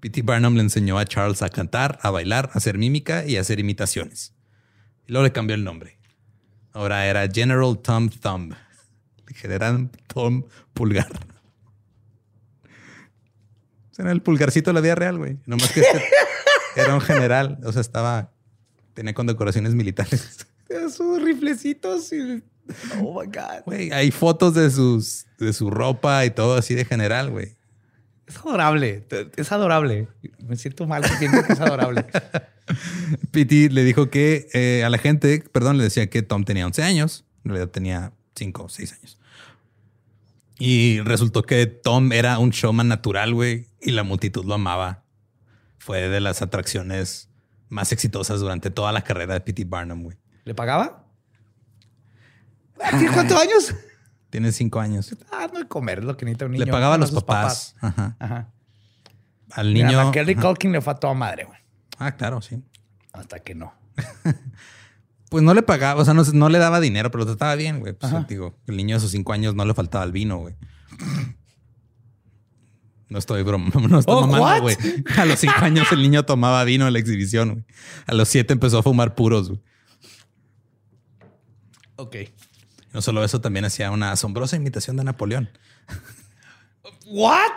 P.T. Barnum le enseñó a Charles a cantar, a bailar, a hacer mímica y a hacer imitaciones. Y luego le cambió el nombre. Ahora era General Tom Thumb. Generan Tom Pulgar. Era el pulgarcito de la vida real, güey. Nomás que este era un general. O sea, estaba... Tenía condecoraciones militares. Sus riflecitos y... Oh, my God. Güey, hay fotos de, sus, de su ropa y todo así de general, güey. Es adorable. Es adorable. Me siento mal porque que es adorable. Pity le dijo que eh, a la gente, perdón, le decía que Tom tenía 11 años. En realidad tenía 5 o 6 años. Y resultó que Tom era un showman natural, güey, y la multitud lo amaba. Fue de las atracciones más exitosas durante toda la carrera de P.T. Barnum, güey. ¿Le pagaba? ¿Tiene cuántos años? Tiene 5 años. Ah, no de comer, es lo que necesita un niño. Le pagaba a los papás. Ajá. Ajá. Al Mira, niño. Macaulay ajá. Culkin le fue a toda madre, güey. Ah, claro, sí. Hasta que no. Pues no le pagaba, o sea, no, no le daba dinero, pero lo trataba bien, güey. Pues, digo, el niño de sus cinco años no le faltaba el vino, güey. No estoy broma, no estoy Oh, mamando, güey. A los cinco años el niño tomaba vino en la exhibición, güey. A los siete empezó a fumar puros, güey. Ok. No solo eso, también hacía una asombrosa imitación de Napoleón. ¿What?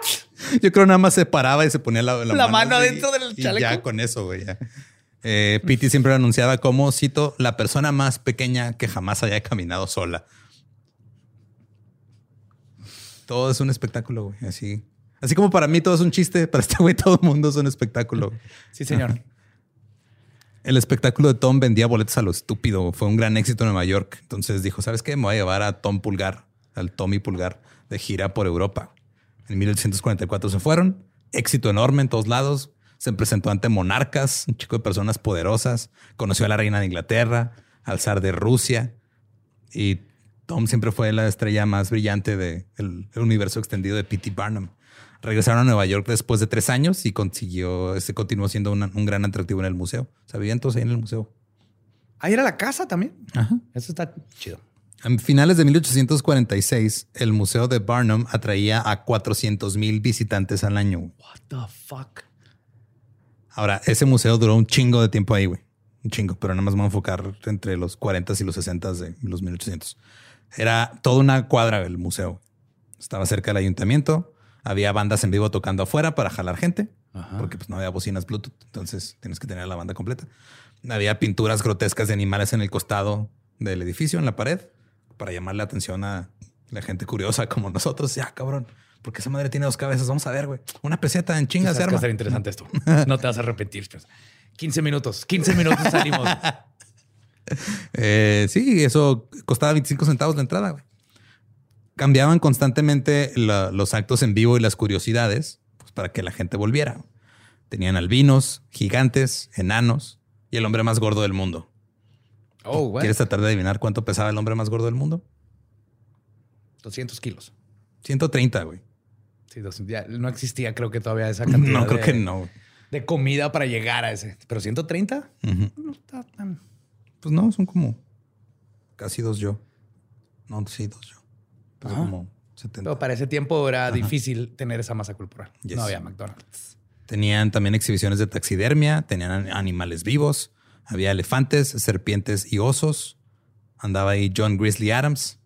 Yo creo nada más se paraba y se ponía la, La mano así, adentro del y chaleco. ya con eso, güey. Eh, Pity siempre lo anunciaba como, cito, la persona más pequeña que jamás haya caminado sola. Todo es un espectáculo, güey. Así, así como para mí todo es un chiste, para este güey todo el mundo es un espectáculo. Sí, señor. El espectáculo de Tom vendía boletos a lo estúpido. Fue un gran éxito en Nueva York. Entonces dijo, ¿sabes qué? Me voy a llevar a Tom Pulgar, al Tommy Pulgar, de gira por Europa. En 1844 se fueron. Éxito enorme en todos lados. Se presentó ante monarcas, un chico de personas poderosas. Conoció a la reina de Inglaterra, al zar de Rusia. Y Tom siempre fue la estrella más brillante del universo extendido de P.T. Barnum. Regresaron a Nueva York después de tres años y consiguió, este continuó siendo una- un gran atractivo en el museo. O sea, vivían todos ahí en el museo. Ahí era la casa también. Ajá. Eso está chido. A finales de 1846, el Museo de Barnum atraía a 400 mil visitantes al año. What the fuck? Ahora, ese museo duró un chingo de tiempo ahí, güey. Un chingo, pero nada más me voy a enfocar entre los 40 y los 60 de los 1800. Era toda una cuadra el museo. Estaba cerca del ayuntamiento. Había bandas en vivo tocando afuera para jalar gente, porque pues no había bocinas Bluetooth. Entonces tienes que tener la banda completa. Había pinturas grotescas de animales en el costado del edificio, en la pared, para llamar la atención a la gente curiosa como nosotros. Ya, cabrón, porque esa madre tiene dos cabezas. Vamos a ver, güey. Una peseta en chingas se va a ser interesante esto. No te vas a arrepentir. pues. 15 minutos. 15 minutos salimos. Eh, sí, eso costaba 25 centavos la entrada. güey. Cambiaban constantemente la- los actos en vivo y las curiosidades pues, para que la gente volviera. Tenían albinos, gigantes, enanos y el hombre más gordo del mundo. Oh, güey. ¿Quieres tratar de adivinar cuánto pesaba el hombre más gordo del mundo? 200 kilos. 130, güey. Sí, 200. Ya no existía, creo que todavía esa cantidad. No, creo de- que no. De comida para llegar a ese. Pero 130. Ujú. No está tan. Pues no, son como casi dos yo. No, sí, dos yo. Pues Ajá. como 70. Pero para ese tiempo era difícil tener esa masa corporal. Yes. No había McDonald's. Tenían también exhibiciones de taxidermia, tenían an- animales vivos, había elefantes, serpientes y osos. Andaba ahí John Grizzly Adams,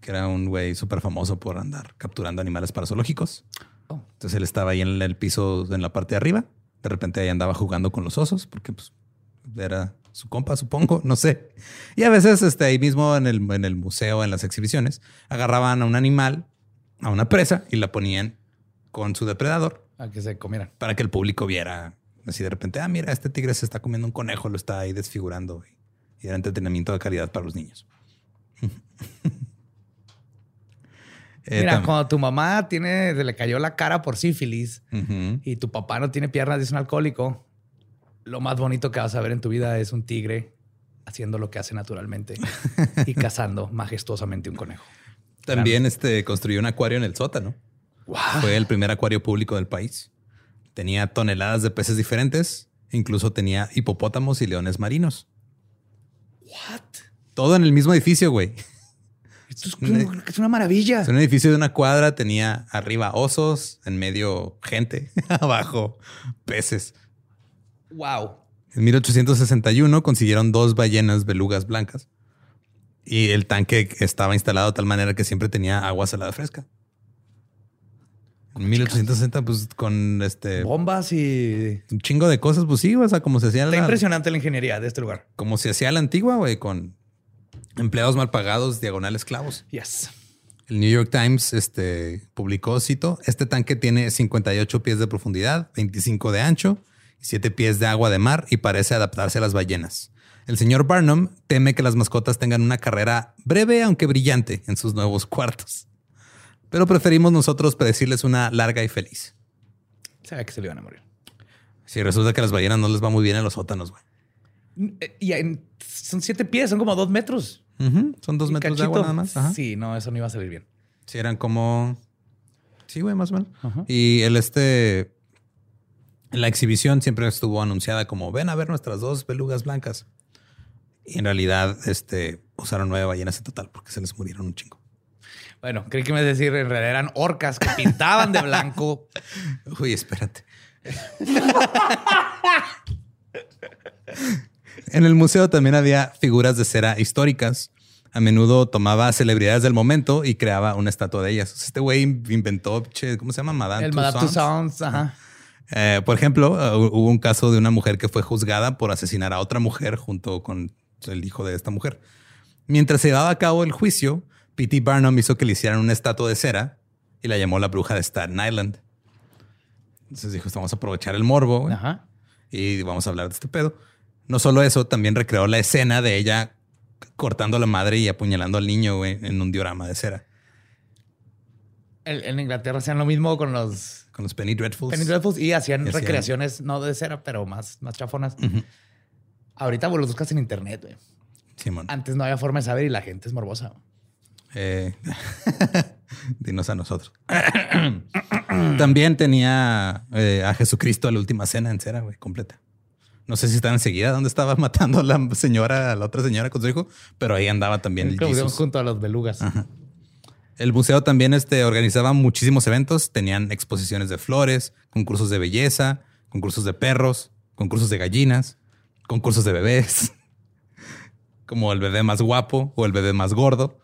que era un güey súper famoso por andar capturando animales para zoológicos. Oh. Entonces él estaba ahí en el piso, en la parte de arriba. De repente ahí andaba jugando con los osos, porque pues era su compa, supongo, no sé. Y a veces este, ahí mismo en el, en el museo, en las exhibiciones, agarraban a un animal, a una presa y la ponían con su depredador A que se comieran. para que el público viera así de repente, ah, mira, este tigre se está comiendo un conejo, lo está ahí desfigurando. Y era entretenimiento de calidad para los niños. Eh, Mira, cuando tu mamá tiene, se le cayó la cara por sífilis y tu papá no tiene piernas y es un alcohólico, lo más bonito que vas a ver en tu vida es un tigre haciendo lo que hace naturalmente y cazando majestuosamente un conejo. También este, construyó un acuario en el sótano. Fue el primer acuario público del país. Tenía toneladas de peces diferentes. Incluso tenía hipopótamos y leones marinos. What? Todo en el mismo edificio, güey. Es una maravilla. Es un edificio de una cuadra. Tenía arriba osos, en medio gente, abajo peces. Wow. En 1861 consiguieron dos ballenas belugas blancas. Y el tanque estaba instalado de tal manera que siempre tenía agua salada fresca. En 1860, pues con este Bombas y... un chingo de cosas, pues sí, o sea, como se hacía Está la, impresionante la ingeniería de este lugar. como se hacía la antigua, güey, con empleados mal pagados, diagonal esclavos. Yes. El New York Times este, publicó, cito, este tanque tiene 58 pies de profundidad, 25 de ancho y 7 pies de agua de mar y parece adaptarse a las ballenas. El señor Barnum teme que las mascotas tengan una carrera breve aunque brillante en sus nuevos cuartos. Pero preferimos nosotros predecirles una larga y feliz. Sabía que se le iban a morir. Si resulta que a las ballenas no les va muy bien en los sótanos, güey. Eh, Y en- son siete pies, son como dos metros. Son dos metros de agua nada más. Ajá. Sí, no, eso no iba a salir bien. Sí, eran como. Sí, güey, más o menos. Ajá. Y el este. La exhibición siempre estuvo anunciada como ven a ver nuestras dos belugas blancas. Y en realidad, este, usaron nueve ballenas en total porque se les murieron un chingo. Bueno, creí que me decir, en realidad eran orcas que pintaban de blanco. Uy, espérate. en el museo también había figuras de cera históricas. A menudo tomaba celebridades del momento y creaba una estatua de ellas. Este güey inventó, che, ¿cómo se llama? Madame El Madame Tussauds. Ajá. Eh, por ejemplo, uh, hubo un caso de una mujer que fue juzgada por asesinar a otra mujer junto con el hijo de esta mujer. Mientras se llevaba a cabo el juicio, P.T. Barnum hizo que le hicieran una estatua de cera y la llamó la bruja de Staten Island. Entonces dijo, vamos a aprovechar el morbo Ajá. y vamos a hablar de este pedo. No solo eso, también recreó la escena de ella cortando a la madre y apuñalando al niño güey, en un diorama de cera en Inglaterra hacían lo mismo con los con los Penny Dreadfuls. Penny Dreadfuls y hacían Y hacían- recreaciones no de cera, pero más, más chafonas. Ahorita pues, los buscas en internet, güey. Simón. Antes no había forma de saber y la gente es morbosa. Eh, dinos a nosotros. También tenía eh, a Jesucristo a la última cena en cera, güey, completa. No sé si estaba enseguida donde estaba matando a la señora, a la otra señora con su hijo, pero ahí andaba también el Jesus. junto a los belugas. El museo también este, organizaba muchísimos eventos. Tenían exposiciones de flores, concursos de belleza, concursos de perros, concursos de gallinas, concursos de bebés, como el bebé más guapo o el bebé más gordo.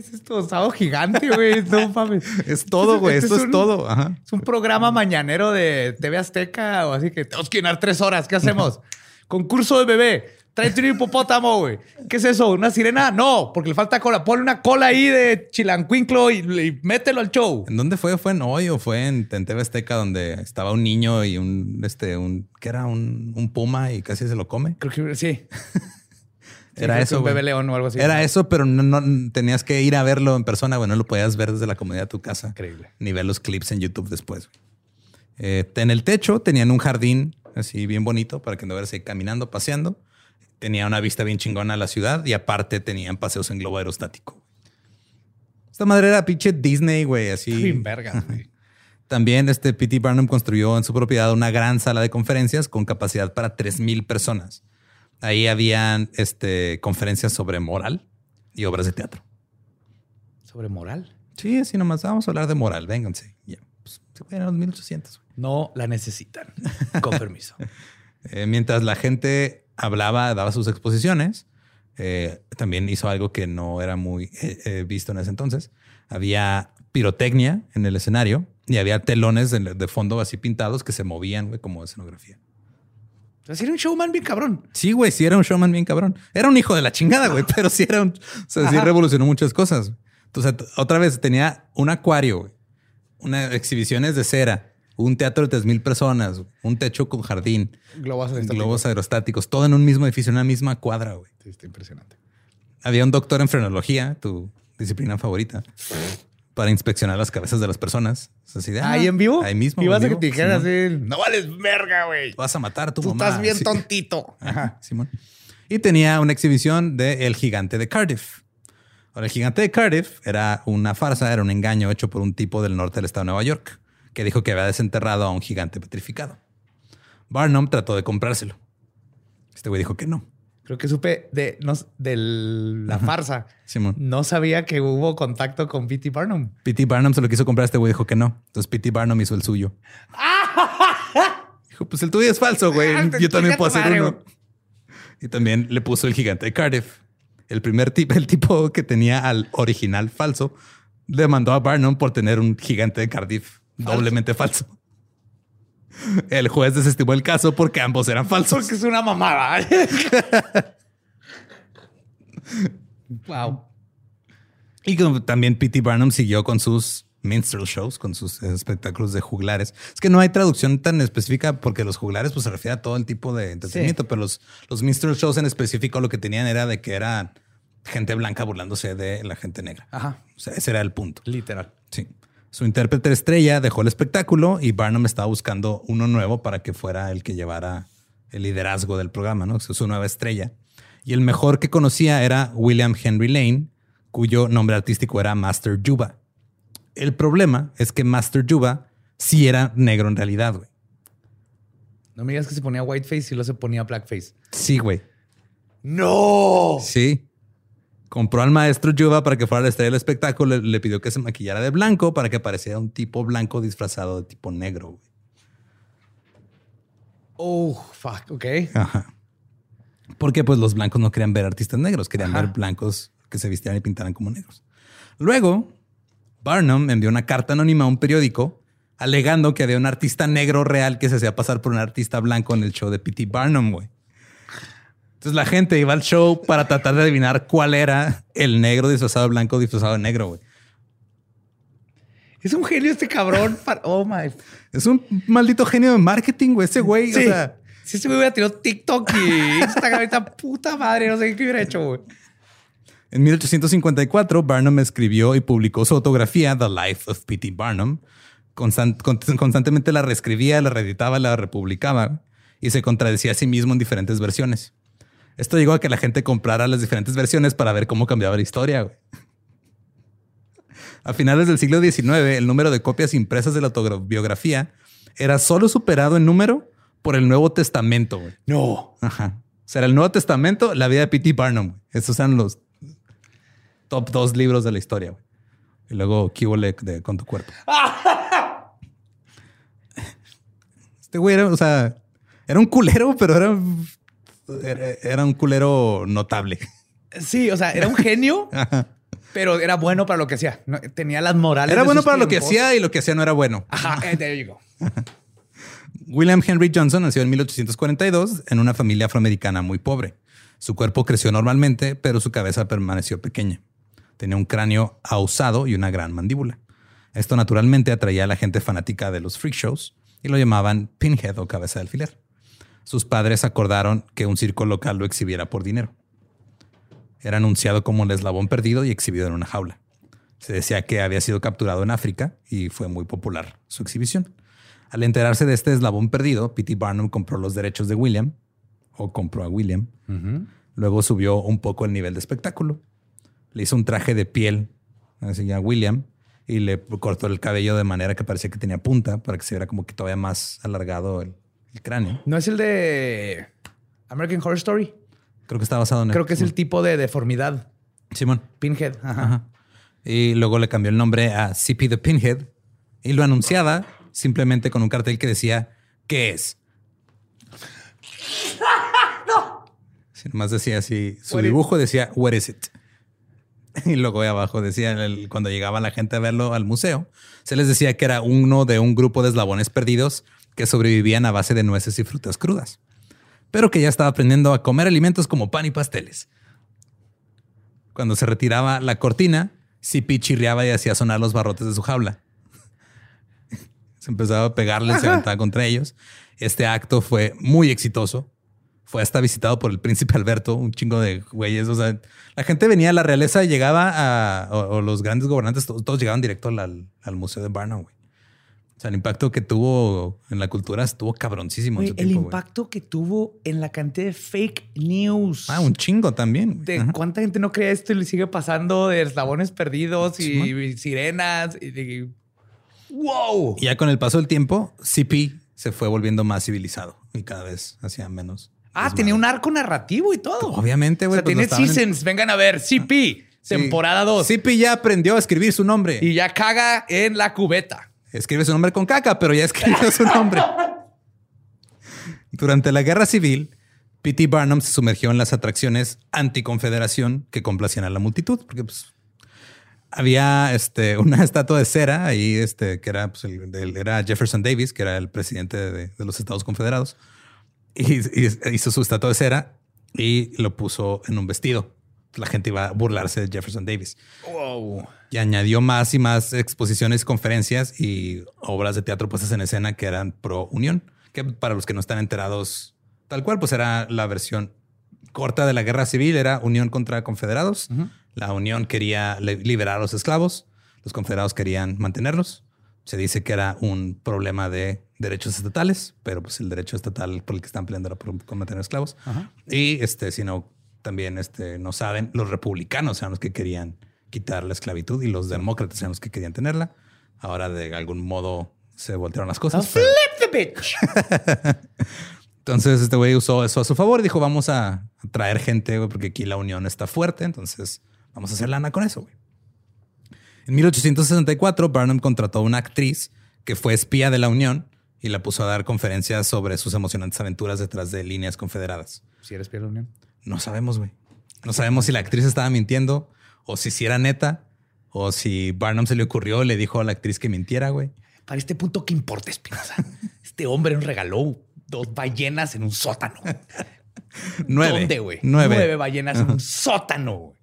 ¿Qué es esto? Sábado gigante, güey. No mames. Es todo, güey. Este Esto es, un- todo. Ajá. Es un programa mañanero de TV Azteca o así que tenemos que llenar tres horas. ¿Qué hacemos? Concurso de bebé. Tráete un hipopótamo, güey. ¿Qué es eso? ¿Una sirena? No, porque le falta cola. Ponle una cola ahí de chilancuinclo y, y mételo al show. ¿En dónde fue? ¿Fue en hoy o fue en, en TV Azteca donde estaba un niño y un, este, un, que era un, un puma y casi se lo come? Creo que sí. Sí, Era eso, Un bebé león o algo así. Era eso, pero no, no- tenías que ir a verlo en persona, güey. No lo podías ver desde la comodidad de tu casa. Increíble. Ni ver los clips en YouTube después. Eh, en el techo tenían un jardín así bien bonito para que anduvieras ahí caminando, paseando. Tenía una vista bien chingona a la ciudad y aparte tenían paseos en globo aerostático. Esta madre era pinche Disney, güey, así. Bien vergas, güey. También este P.T. Barnum construyó en su propiedad una gran sala de conferencias con capacidad para 3.000 personas. Ahí habían este, conferencias sobre moral y obras de teatro. Sobre moral. Sí, así nomás. Vamos a hablar de moral. Vénganse. Ya. Pues, se pueden a los 1800. güey. No la necesitan. Con permiso. Eh, mientras la gente hablaba, daba sus exposiciones, eh, también hizo algo que no era muy eh, eh, visto en ese entonces. Había pirotecnia en el escenario y había telones de, de fondo así pintados que se movían como escenografía. O sea, sí era un showman bien cabrón. Sí, güey, sí era un showman bien cabrón. Era un hijo de la chingada, güey, pero sí era un... O sea, sí revolucionó muchas cosas. Entonces, otra vez, tenía un acuario, güey. Una exhibiciones de cera, un teatro de tres mil personas, güey, un techo con jardín, Globos aerostáticos. globos aerostáticos, todo en un mismo edificio, en una misma cuadra, güey. Sí, está impresionante. Había un doctor en frenología, tu disciplina favorita, para inspeccionar las cabezas de las personas. Sea, así de, ah, Ahí en vivo. Ahí mismo. Ibas en a que te dijeran así. No vales verga, güey. Vas a matar a tu Tú mamá. estás bien Sí. tontito. Ajá, Simón. Y tenía una exhibición de El Gigante de Cardiff. Ahora, el Gigante de Cardiff era una farsa, era un engaño hecho por un tipo del norte del estado de Nueva York que dijo que había desenterrado a un gigante petrificado. Barnum trató de comprárselo. Este güey dijo que no. Creo que supe de, no, de la farsa. Simón. No sabía que hubo contacto con P.T. Barnum. P.T. Barnum se lo quiso comprar, este güey dijo que no. Entonces P.T. Barnum hizo el suyo. dijo, pues el tuyo es falso, güey. Ah, Yo también puedo hacer madre, uno. güey. Y también le puso el gigante de Cardiff. El primer tipo, el tipo que tenía al original falso, demandó a Barnum por tener un gigante de Cardiff doblemente falso. El juez desestimó el caso porque ambos eran falsos. Porque es una mamada. wow. Y también P.T. Barnum siguió con sus minstrel shows, con sus espectáculos de juglares. Es que no hay traducción tan específica porque los juglares pues, se refiere a todo el tipo de entretenimiento, pero los, los minstrel shows en específico lo que tenían era de que era gente blanca burlándose de la gente negra. Ajá. O sea, ese era el punto. Literal. Sí. Su intérprete estrella dejó el espectáculo y Barnum estaba buscando uno nuevo para que fuera el que llevara el liderazgo del programa, ¿no? Su nueva estrella. Y el mejor que conocía era William Henry Lane, cuyo nombre artístico era Master Juba. El problema es que Master Juba sí era negro en realidad, güey. No me digas que se ponía whiteface y luego se ponía blackface. Sí, güey. ¡No! Sí. Compró al maestro Juba para que fuera la estrella del espectáculo. Le, le pidió que se maquillara de blanco para que pareciera un tipo blanco disfrazado de tipo negro, güey. Oh, fuck. Ok. Ajá. Porque pues los blancos no querían ver artistas negros, querían Ajá. ver blancos que se vistieran y pintaran como negros. Luego, Barnum envió una carta anónima a un periódico alegando que había un artista negro real que se hacía pasar por un artista blanco en el show de P.T. Barnum, güey. Entonces la gente iba al show para tratar de adivinar cuál era el negro disfrazado de blanco disfrazado de negro, güey. Es un genio este cabrón. para- Oh my. Es un maldito genio de marketing, güey. Ese güey, Sí. o sea, si ese güey hubiera tirado TikTok y Instagram, ahorita puta madre, no sé qué hubiera hecho, güey. En 1854, Barnum escribió y publicó su autografía, The Life of P.T. Barnum. Constan- con- constantemente la reescribía, la reeditaba, la republicaba y se contradecía a sí mismo en diferentes versiones. Esto llegó a que la gente comprara las diferentes versiones para ver cómo cambiaba la historia. güey. A finales del siglo XIX, el número de copias impresas de la autobiografía era solo superado en número por el Nuevo Testamento. güey. No. Ajá. O sea, el Nuevo Testamento, la vida de P.T. Barnum. güey. Esos eran los top dos libros de la historia. güey. Y luego, ¿qué de con tu cuerpo? Este güey era, o sea, era un culero, pero era, era, era un culero notable. Sí, o sea, era un genio, Ajá. pero era bueno para lo que hacía. No, tenía las morales. Era de bueno sus para lo que hacía y lo que hacía no era bueno. Ajá, eh, there you go. William Henry Johnson nació en 1842 en una familia afroamericana muy pobre. Su cuerpo creció normalmente, pero su cabeza permaneció pequeña. Tenía un cráneo ahusado y una gran mandíbula. Esto naturalmente atraía a la gente fanática de los freak shows y lo llamaban pinhead o cabeza de alfiler. Sus padres acordaron que un circo local lo exhibiera por dinero. Era anunciado como el eslabón perdido y exhibido en una jaula. Se decía que había sido capturado en África y fue muy popular su exhibición. Al enterarse de este eslabón perdido, P.T. Barnum compró los derechos de William, o compró a William. Luego subió un poco el nivel de espectáculo. Le hizo un traje de piel así a William y le cortó el cabello de manera que parecía que tenía punta para que se viera como que todavía más alargado el, el cráneo. No es el de American Horror Story. Creo que está basado en él. Creo que es el tipo de deformidad. Simón. Pinhead. Ajá. Ajá. Y luego le cambió el nombre a CP the Pinhead y lo anunciaba simplemente con un cartel que decía ¿qué es? Sí, nomás decía así, su What is- dibujo decía What is it? Y luego ahí abajo decía el- cuando llegaba la gente a verlo al museo, se les decía que era uno de un grupo de eslabones perdidos que sobrevivían a base de nueces y frutas crudas. pero que ya estaba aprendiendo a comer alimentos como pan y pasteles. Cuando se retiraba la cortina, Sipi chirriaba y hacía sonar los barrotes de su jaula. se empezaba a pegarles, se aventaba contra ellos. Este acto fue muy exitoso. Fue hasta visitado por el príncipe Alberto, un chingo de güeyes. O sea, la gente venía, la realeza llegaba a, o, o los grandes gobernantes, todos, todos llegaban directo al, al museo de Barnum, güey. O sea, el impacto que tuvo en la cultura estuvo cabroncísimo. en el tiempo, impacto que tuvo en la cantidad de fake news. Ah, un chingo también. de cuánta gente no cree esto y le sigue pasando de eslabones perdidos y, y sirenas y de- wow. Y ya con el paso del tiempo, CP se fue volviendo más civilizado y cada vez hacía menos. Ah, desmadre. tenía un arco narrativo y todo. Obviamente, O güey. sea, pues, tiene en- seasons. Vengan a ver. CP, Sí. temporada 2. CP ya aprendió a escribir su nombre. Y ya caga en la cubeta. Escribe su nombre con caca, pero ya escribió su nombre. Durante la guerra civil, P.T. Barnum se sumergió en las atracciones anticonfederación que complacían a la multitud, porque pues, había este, una estatua de cera ahí, este, que era, pues, el- era Jefferson Davis, que era el presidente de, los Estados Confederados, y hizo su estatua de cera y lo puso en un vestido. La gente iba a burlarse de Jefferson Davis Wow. y añadió más y más exposiciones, conferencias y obras de teatro puestas en escena que eran pro unión, que para los que no están enterados, tal cual, pues era la versión corta de la guerra civil, era unión contra confederados. La unión quería li- liberar a los esclavos, los confederados querían mantenerlos. Se dice que era un problema de derechos estatales, pero pues el derecho estatal por el que están peleando era por, por mantener esclavos. Y este, si no, también este, no saben, los republicanos eran los que querían quitar la esclavitud y los demócratas eran los que querían tenerla. Ahora de algún modo se voltearon las cosas. pero- Flip the bitch. entonces este güey usó eso a su favor y dijo, vamos a traer gente, güey, porque aquí la unión está fuerte, entonces vamos a hacer lana con eso, güey. En 1864, Barnum contrató a una actriz que fue espía de la Unión y la puso a dar conferencias sobre sus emocionantes aventuras detrás de líneas confederadas. Si eres Pierre Unión. No sabemos, güey. No sabemos si la actriz estaba mintiendo o si sí era neta o si Barnum se le ocurrió, le dijo a la actriz que mintiera, güey. Para este punto, ¿qué importa, Espinosa? Este hombre nos regaló dos ballenas en un sótano. Nueve. ¿Dónde, güey? Nueve. Nueve ballenas en un sótano. güey.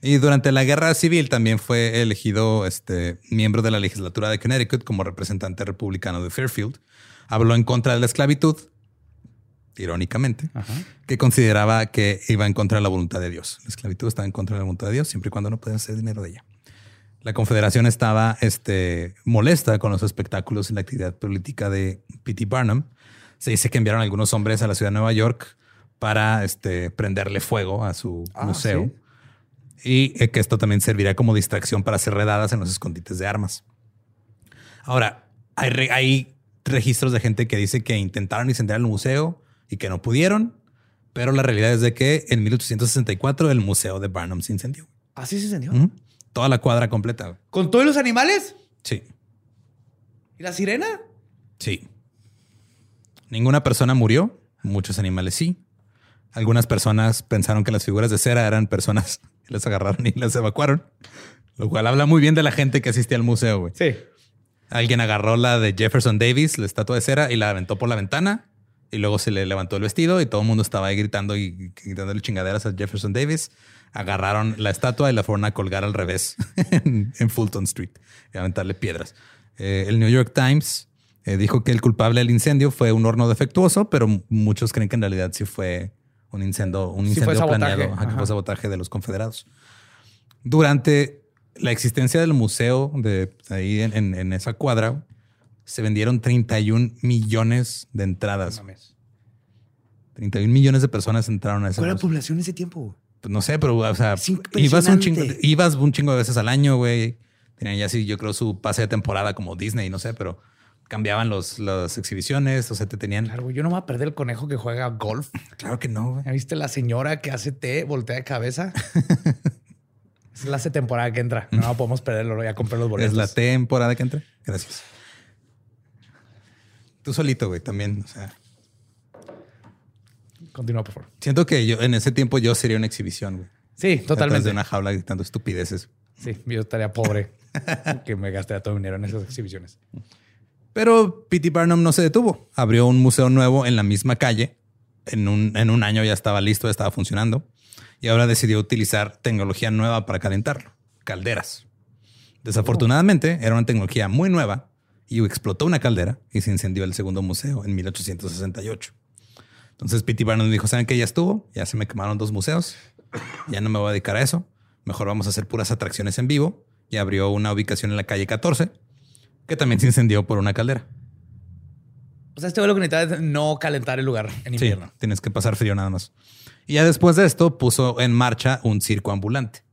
Y durante la guerra civil también fue elegido este, miembro de la legislatura de Connecticut como representante republicano de Fairfield. Habló en contra de la esclavitud, irónicamente, que consideraba que iba en contra de la voluntad de Dios. La esclavitud estaba en contra de la voluntad de Dios, siempre y cuando no podían hacer dinero de ella. La confederación estaba este, molesta con los espectáculos y la actividad política de P.T. Barnum. Se dice que enviaron algunos hombres a la ciudad de Nueva York para este, prenderle fuego a su Ah, museo. ¿sí? Y eh, que esto también serviría como distracción para hacer redadas en los escondites de armas. Ahora, hay, re- hay registros de gente que dice que intentaron incendiar el museo y que no pudieron, pero la realidad es de que en 1864 el museo de Barnum se incendió. Así se encendió. Ujú. Toda la cuadra completa. ¿Con todos los animales? Sí, ¿Y la sirena? sí. Ninguna persona murió, muchos animales sí. Algunas personas pensaron que las figuras de cera eran personas y las agarraron y las evacuaron, lo cual habla muy bien de la gente que asistía al museo. güey. Sí. Alguien agarró la de Jefferson Davis, la estatua de cera, y la aventó por la ventana. Y luego se le levantó el vestido y todo el mundo estaba ahí gritando y gritándole chingaderas a Jefferson Davis. Agarraron la estatua y la fueron a colgar al revés en, en Fulton Street y aventarle piedras. Eh, el New York Times eh, dijo que el culpable del incendio fue un horno defectuoso, pero muchos creen que en realidad sí fue un incendio, un incendio planeado, ajá, que fue sabotaje de los confederados. Durante la existencia del museo de ahí en, en- en esa cuadra, se vendieron 31 millones de entradas. Mames. 31 millones de personas entraron a ese ¿Cuál era la población en ese tiempo? Pues no sé, pero o sea, ibas un, chingo, ibas un chingo de veces al año, güey. Tenían ya sí, yo creo su pase de temporada como Disney, no sé, pero cambiaban los, las exhibiciones, o sea, te tenían... Claro, güey, yo no me voy a perder el conejo que juega golf. Claro que no, güey. ¿Ya viste la señora que hace té, voltea de cabeza? es la temporada que entra. No podemos perderlo. Ya compré los boletos. Es la temporada que entra. Gracias. Tú solito, güey, también. O sea, Continúa, por favor. siento que yo en ese tiempo yo sería una exhibición, güey. Sí, totalmente. de una jaula gritando estupideces. Sí, yo estaría pobre que me gasté todo mi dinero en esas exhibiciones. Pero P.T. Barnum no se detuvo. Abrió un museo nuevo en la misma calle en un, en un año ya estaba listo, ya estaba funcionando. Y ahora decidió utilizar tecnología nueva para calentarlo, calderas. Desafortunadamente, era una tecnología muy nueva y explotó una caldera y se incendió el segundo museo en 1868. Entonces P.T. Barnum dijo, ¿saben qué? Ya estuvo, ya se me quemaron dos museos, ya no me voy a dedicar a eso, mejor vamos a hacer puras atracciones en vivo y abrió una ubicación en la calle 14 que también se incendió por una caldera. O sea, este lo que necesitaba es no calentar el lugar en Sí, invierno. tienes que pasar frío nada más. Y ya después de esto puso en marcha un circo ambulante.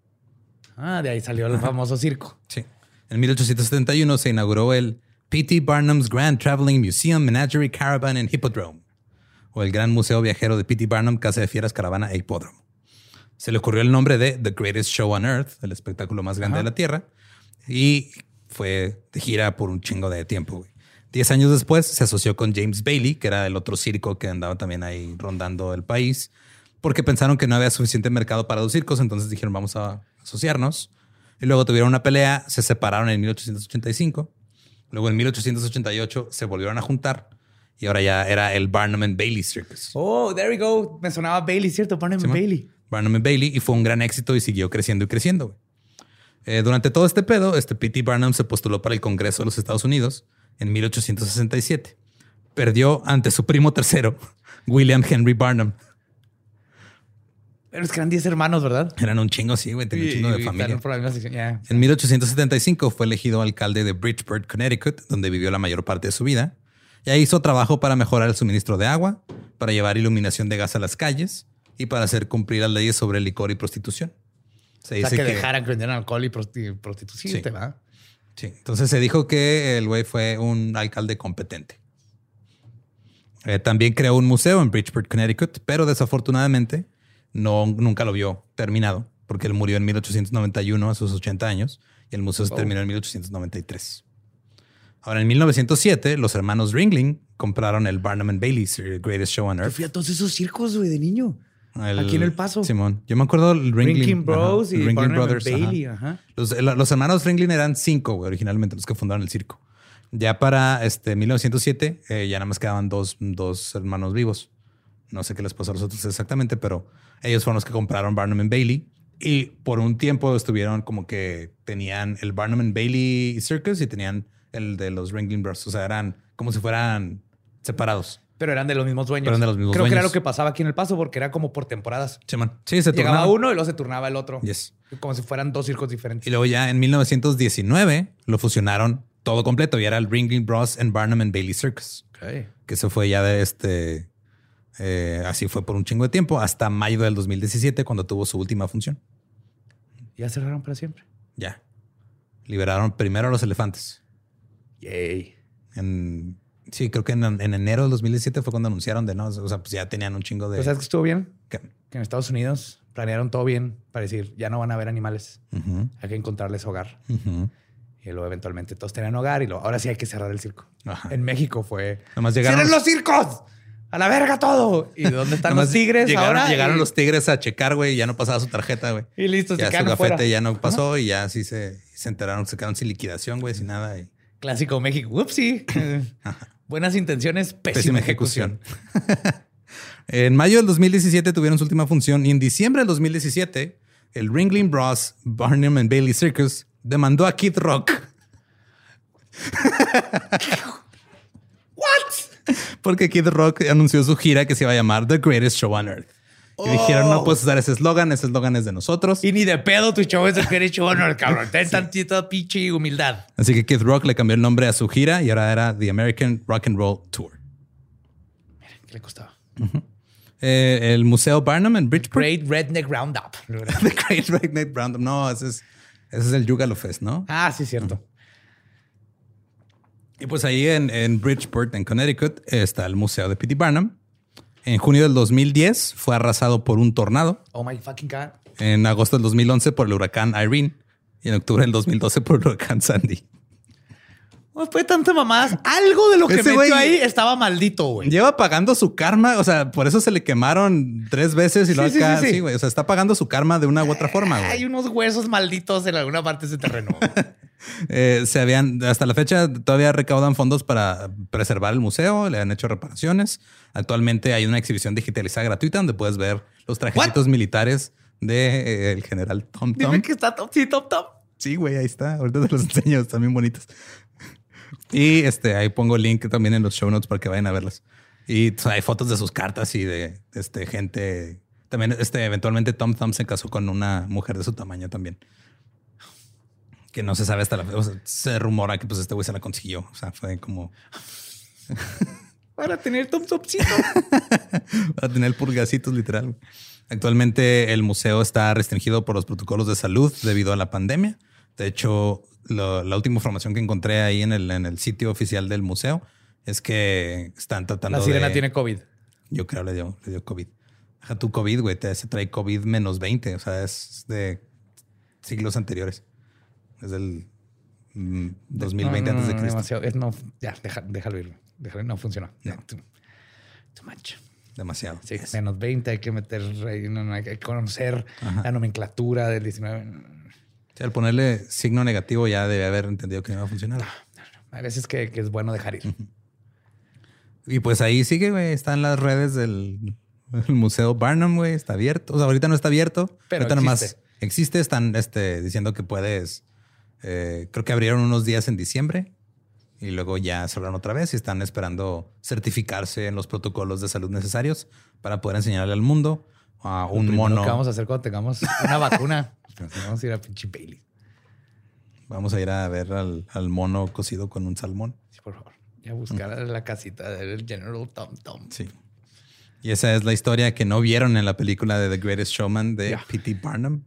Ah, de ahí salió el famoso circo. Sí. En 1871 se inauguró el P.T. Barnum's Grand Traveling Museum, Menagerie, Caravan and Hippodrome, o el Gran Museo Viajero de P.T. Barnum, Casa de Fieras, Caravana e Hipódromo. Se le ocurrió el nombre de The Greatest Show on Earth, el espectáculo más grande de la Tierra, y fue de gira por un chingo de tiempo. güey. Diez años después se asoció con James Bailey, que era el otro circo que andaba también ahí rondando el país, porque pensaron que no había suficiente mercado para dos circos, entonces dijeron vamos a asociarnos. Y luego tuvieron una pelea, se separaron en 1885. Luego en 1888 se volvieron a juntar y ahora ya era el Barnum and Bailey Circus. Oh, there we go. Me sonaba Bailey, ¿cierto? Barnum Simón. Bailey. Barnum and Bailey y fue un gran éxito y siguió creciendo y creciendo. Eh, durante todo este pedo, este P.T. Barnum se postuló para el Congreso de los Estados Unidos en 1867. Perdió ante su primo tercero, William Henry Barnum. Pero es que eran 10 hermanos, ¿verdad? Eran un chingo, sí, güey, tenía un chingo de familia. ya. En 1875 fue elegido alcalde de Bridgeport, Connecticut, donde vivió la mayor parte de su vida. Ya hizo trabajo para mejorar el suministro de agua, para llevar iluminación de gas a las calles y para hacer cumplir las leyes sobre licor y prostitución. Se O dice sea, que, que, dejaran que vendieran alcohol y prosti- prostitución, Sí. Sí. Entonces se dijo que el güey fue un alcalde competente. Eh, también creó un museo en Bridgeport, Connecticut, pero desafortunadamente no, nunca lo vio terminado porque él murió en 1891 a sus 80 años y el museo se terminó en 1893. Ahora, en 1907, los hermanos Ringling compraron el Barnum and Bailey's Greatest Show on Yo Earth. fui a todos esos circos, güey, de niño. El- Aquí en El Paso. Simón. Yo me acuerdo el Ringling, Ringling Bros ajá, y Ringling Barnum and Brothers. ajá. Bailey. Ajá. Los, el- los hermanos Ringling eran cinco, güey, originalmente, los que fundaron el circo. Ya para este 1907, eh, ya nada más quedaban dos, dos hermanos vivos. No sé qué les pasó a los otros exactamente, pero ellos fueron los que compraron Barnum and Bailey. Y por un tiempo estuvieron como que tenían el Barnum and Bailey Circus y tenían el de los Ringling Bros. O sea, eran como si fueran separados. Pero eran de los mismos dueños. Pero eran de los mismos Creo que era lo que pasaba aquí en El Paso porque era como por temporadas. Simón. Sí, se Llegaba turnaban. uno y luego se turnaba el otro. Yes. Como si fueran dos circos Y diferentes. luego ya en 1919 lo fusionaron todo completo y era el Ringling Bros. and Barnum and Bailey Circus. Que se fue ya de este. Eh, así fue por un chingo de tiempo, hasta mayo del 2017, cuando tuvo su última función. Ya cerraron para siempre. Ya. Liberaron primero a los elefantes. Yay. En, sí, creo que en, en enero del 2017 fue cuando anunciaron de no. O sea, pues ya tenían un chingo de. Pues, ¿Sabes que estuvo bien? ¿Qué? Que en Estados Unidos planearon todo bien para decir, ya no van a haber animales. Ujú, Hay que encontrarles hogar. Y luego eventualmente todos tenían hogar y luego, ahora sí hay que cerrar el circo. Ajá. En México fue... Nomás llegaron. ¡Cierren los circos! ¡A la verga todo! ¿Y dónde están los tigres llegaron, ahora? Llegaron y, los tigres a checar, güey, y ya no pasaba su tarjeta, güey. y listo, se Ya su gafete afuera. ya no pasó y ya sí se, se enteraron, se quedaron sin liquidación, güey, sin nada. Y Clásico México. Upsi. Buenas intenciones, pésima, Pésima ejecución. ejecución. En mayo del 2017 tuvieron su última función y en diciembre del 2017 el Ringling Bros. Barnum and Bailey Circus demandó a Kid Rock. Porque Kid Rock anunció su gira que se iba a llamar The Greatest Show on Earth. Y dijeron, no puedes usar ese eslogan, ese eslogan es de nosotros. Y ni de pedo tu show es el que hecho honor, cabrón. Ten tantita pinche humildad. Así que Kid Rock le cambió el nombre a su gira y ahora era The American Rock and Roll Tour. ¿Qué le costaba? Eh, el Museo Barnum en Bridgeport. Great Redneck Roundup. The Great Redneck Roundup. No, ese es, ese es el Yugalo Fest, ¿no? ah, sí, cierto. Y pues ahí en, en Bridgeport, en Connecticut, está el Museo de P.T. Barnum. En junio del 2010 fue arrasado por un tornado. Oh my fucking God. En agosto del 2011 por el huracán Irene. Y en octubre del 2012 por el huracán Sandy. Después de tantas mamadas, algo de lo que Ese metió ahí estaba maldito, güey. Lleva pagando su karma, o sea, por eso se le quemaron tres veces y Sí, sí, acá, sí, sí. sí, güey. O sea, está pagando su karma de una u otra forma, Hay güey. unos huesos malditos en alguna parte de ese terreno. Eh, se habían, hasta la fecha, todavía recaudan fondos para preservar el museo, le han hecho reparaciones. Actualmente hay una exhibición digitalizada gratuita donde puedes ver los trajecitos militares del general Tom Tom. Dime que está top, sí, top, top. Sí, güey, ahí está. Ahorita te los enseño, están bien bonitos. Y este, ahí pongo el link también en los show notes para que vayan a verlas. Y o sea, hay fotos de sus cartas y de este, gente. También, este, eventualmente Tom Thumb se casó con una mujer de su tamaño también. Que no se sabe hasta la o sea, se rumora que pues este güey se la consiguió. O sea, fue como Para tener top, topcito. para tener purgacitos literal. Actualmente el museo está restringido por los protocolos de salud debido a la pandemia. De hecho, lo- la última información que encontré ahí en el, en el sitio oficial del museo es que están tratando La sirena de- tiene COVID. Yo creo le dio, le dio COVID. Deja tu COVID, güey. Te, se trae COVID menos 20. O sea, es de siglos anteriores. Es del mm, 2020 No, no, antes de no, Cristo. demasiado. Es no, ya, deja- déjalo ir. Déjalo, no funcionó. No. Too, too much. Demasiado. Sí, Yes. menos 20, hay que meter, hay que conocer Ajá. la nomenclatura del 19. Sí, al ponerle signo negativo ya debe haber entendido que no iba a funcionar. Hay veces que, que es bueno dejar ir. Y pues ahí sigue, güey. Están las redes del el Museo Barnum, güey. Está abierto. O sea, ahorita no está abierto. Pero ahorita nomás existe. existe. Están este, diciendo que puedes. eh, creo que abrieron unos días en diciembre y luego ya cerraron otra vez y están esperando certificarse en los protocolos de salud necesarios para poder enseñarle al mundo a Lo un primero mono. que vamos a hacer cuando tengamos una vacuna? Vamos a ir a pinche Bailey. Vamos a ir a ver al, al mono cocido con un salmón. Sí, por favor. Ya buscar la casita del General Tom Tom. Sí. Y esa es la historia que no vieron en la película de The Greatest Showman de Ya. P.T. Barnum.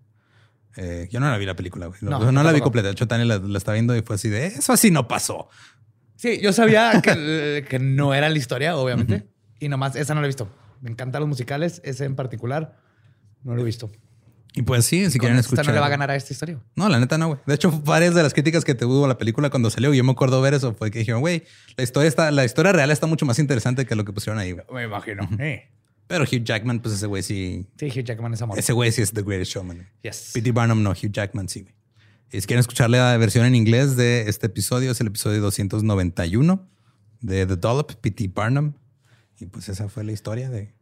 Eh, yo no la vi la película, güey. No, No, no la vi completa. De hecho, Tania la, la está viendo y fue así de eso así no pasó. Sí, yo sabía que, que no era la historia, obviamente. Y nomás esa no la he visto. Me encantan los musicales, ese en particular no lo he visto. Y pues sí, si quieren esta escuchar. no le va a ganar a esta historia. No, la neta no, güey. De hecho, varias de las críticas que tuvo la película cuando salió, y yo me acuerdo ver eso, fue que dijeron, güey, la historia está, la historia real está mucho más interesante que lo que pusieron ahí, güey. Me imagino. Eh. Pero Hugh Jackman, pues ese güey sí, Sí, Hugh Jackman es amor. ese güey sí es The Greatest Showman. Yes. P.T. Barnum no, Hugh Jackman sí. güey. Y si quieren escuchar la versión en inglés de este episodio, es el episodio 291 de The Dollop, P.T. Barnum. Y pues esa fue la historia de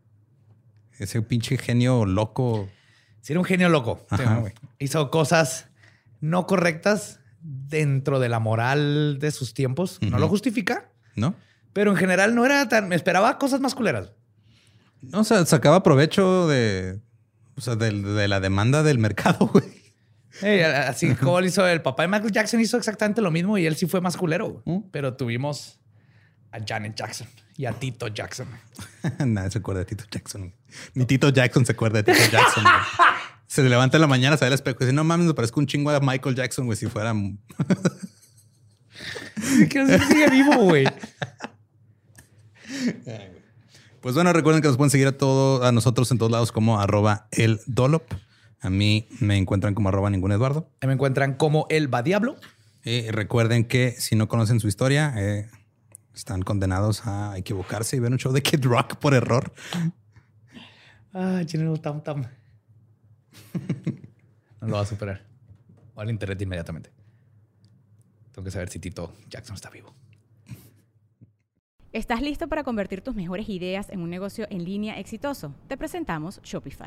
ese pinche genio loco. Sí, era un genio loco. Sí, Ajá. Hizo cosas no correctas dentro de la moral de sus tiempos. No lo justifica, ¿No? pero en general no era tan. Me esperaba cosas más culeras. No, o sea, sacaba provecho de, o sea, de, la demanda del mercado, güey. Así como hizo el papá de Michael Jackson, hizo exactamente lo mismo y él sí fue más culero. güey. Pero tuvimos a Janet Jackson y a Tito Jackson. Nadie se acuerda de Tito Jackson. Ni Tito Jackson se acuerda de Tito Jackson. Se levanta en la mañana, se ve al espejo y dice, no mames, me parezco un chingo a Michael Jackson, güey, si fuera... que sigue vivo, güey. Pues bueno, recuerden que nos pueden seguir a todo, a nosotros en todos lados como arroba el Dolop. A mí me encuentran como arroba ningún Eduardo. Me encuentran como el va diablo. Y recuerden que si no conocen su historia, eh, están condenados a equivocarse y ver un show de Kid Rock por error. Ah, General Tam Tam. no lo va a superar. O al internet inmediatamente. Tengo que saber si Tito Jackson está vivo. ¿Estás listo para convertir tus mejores ideas en un negocio en línea exitoso? Te presentamos Shopify.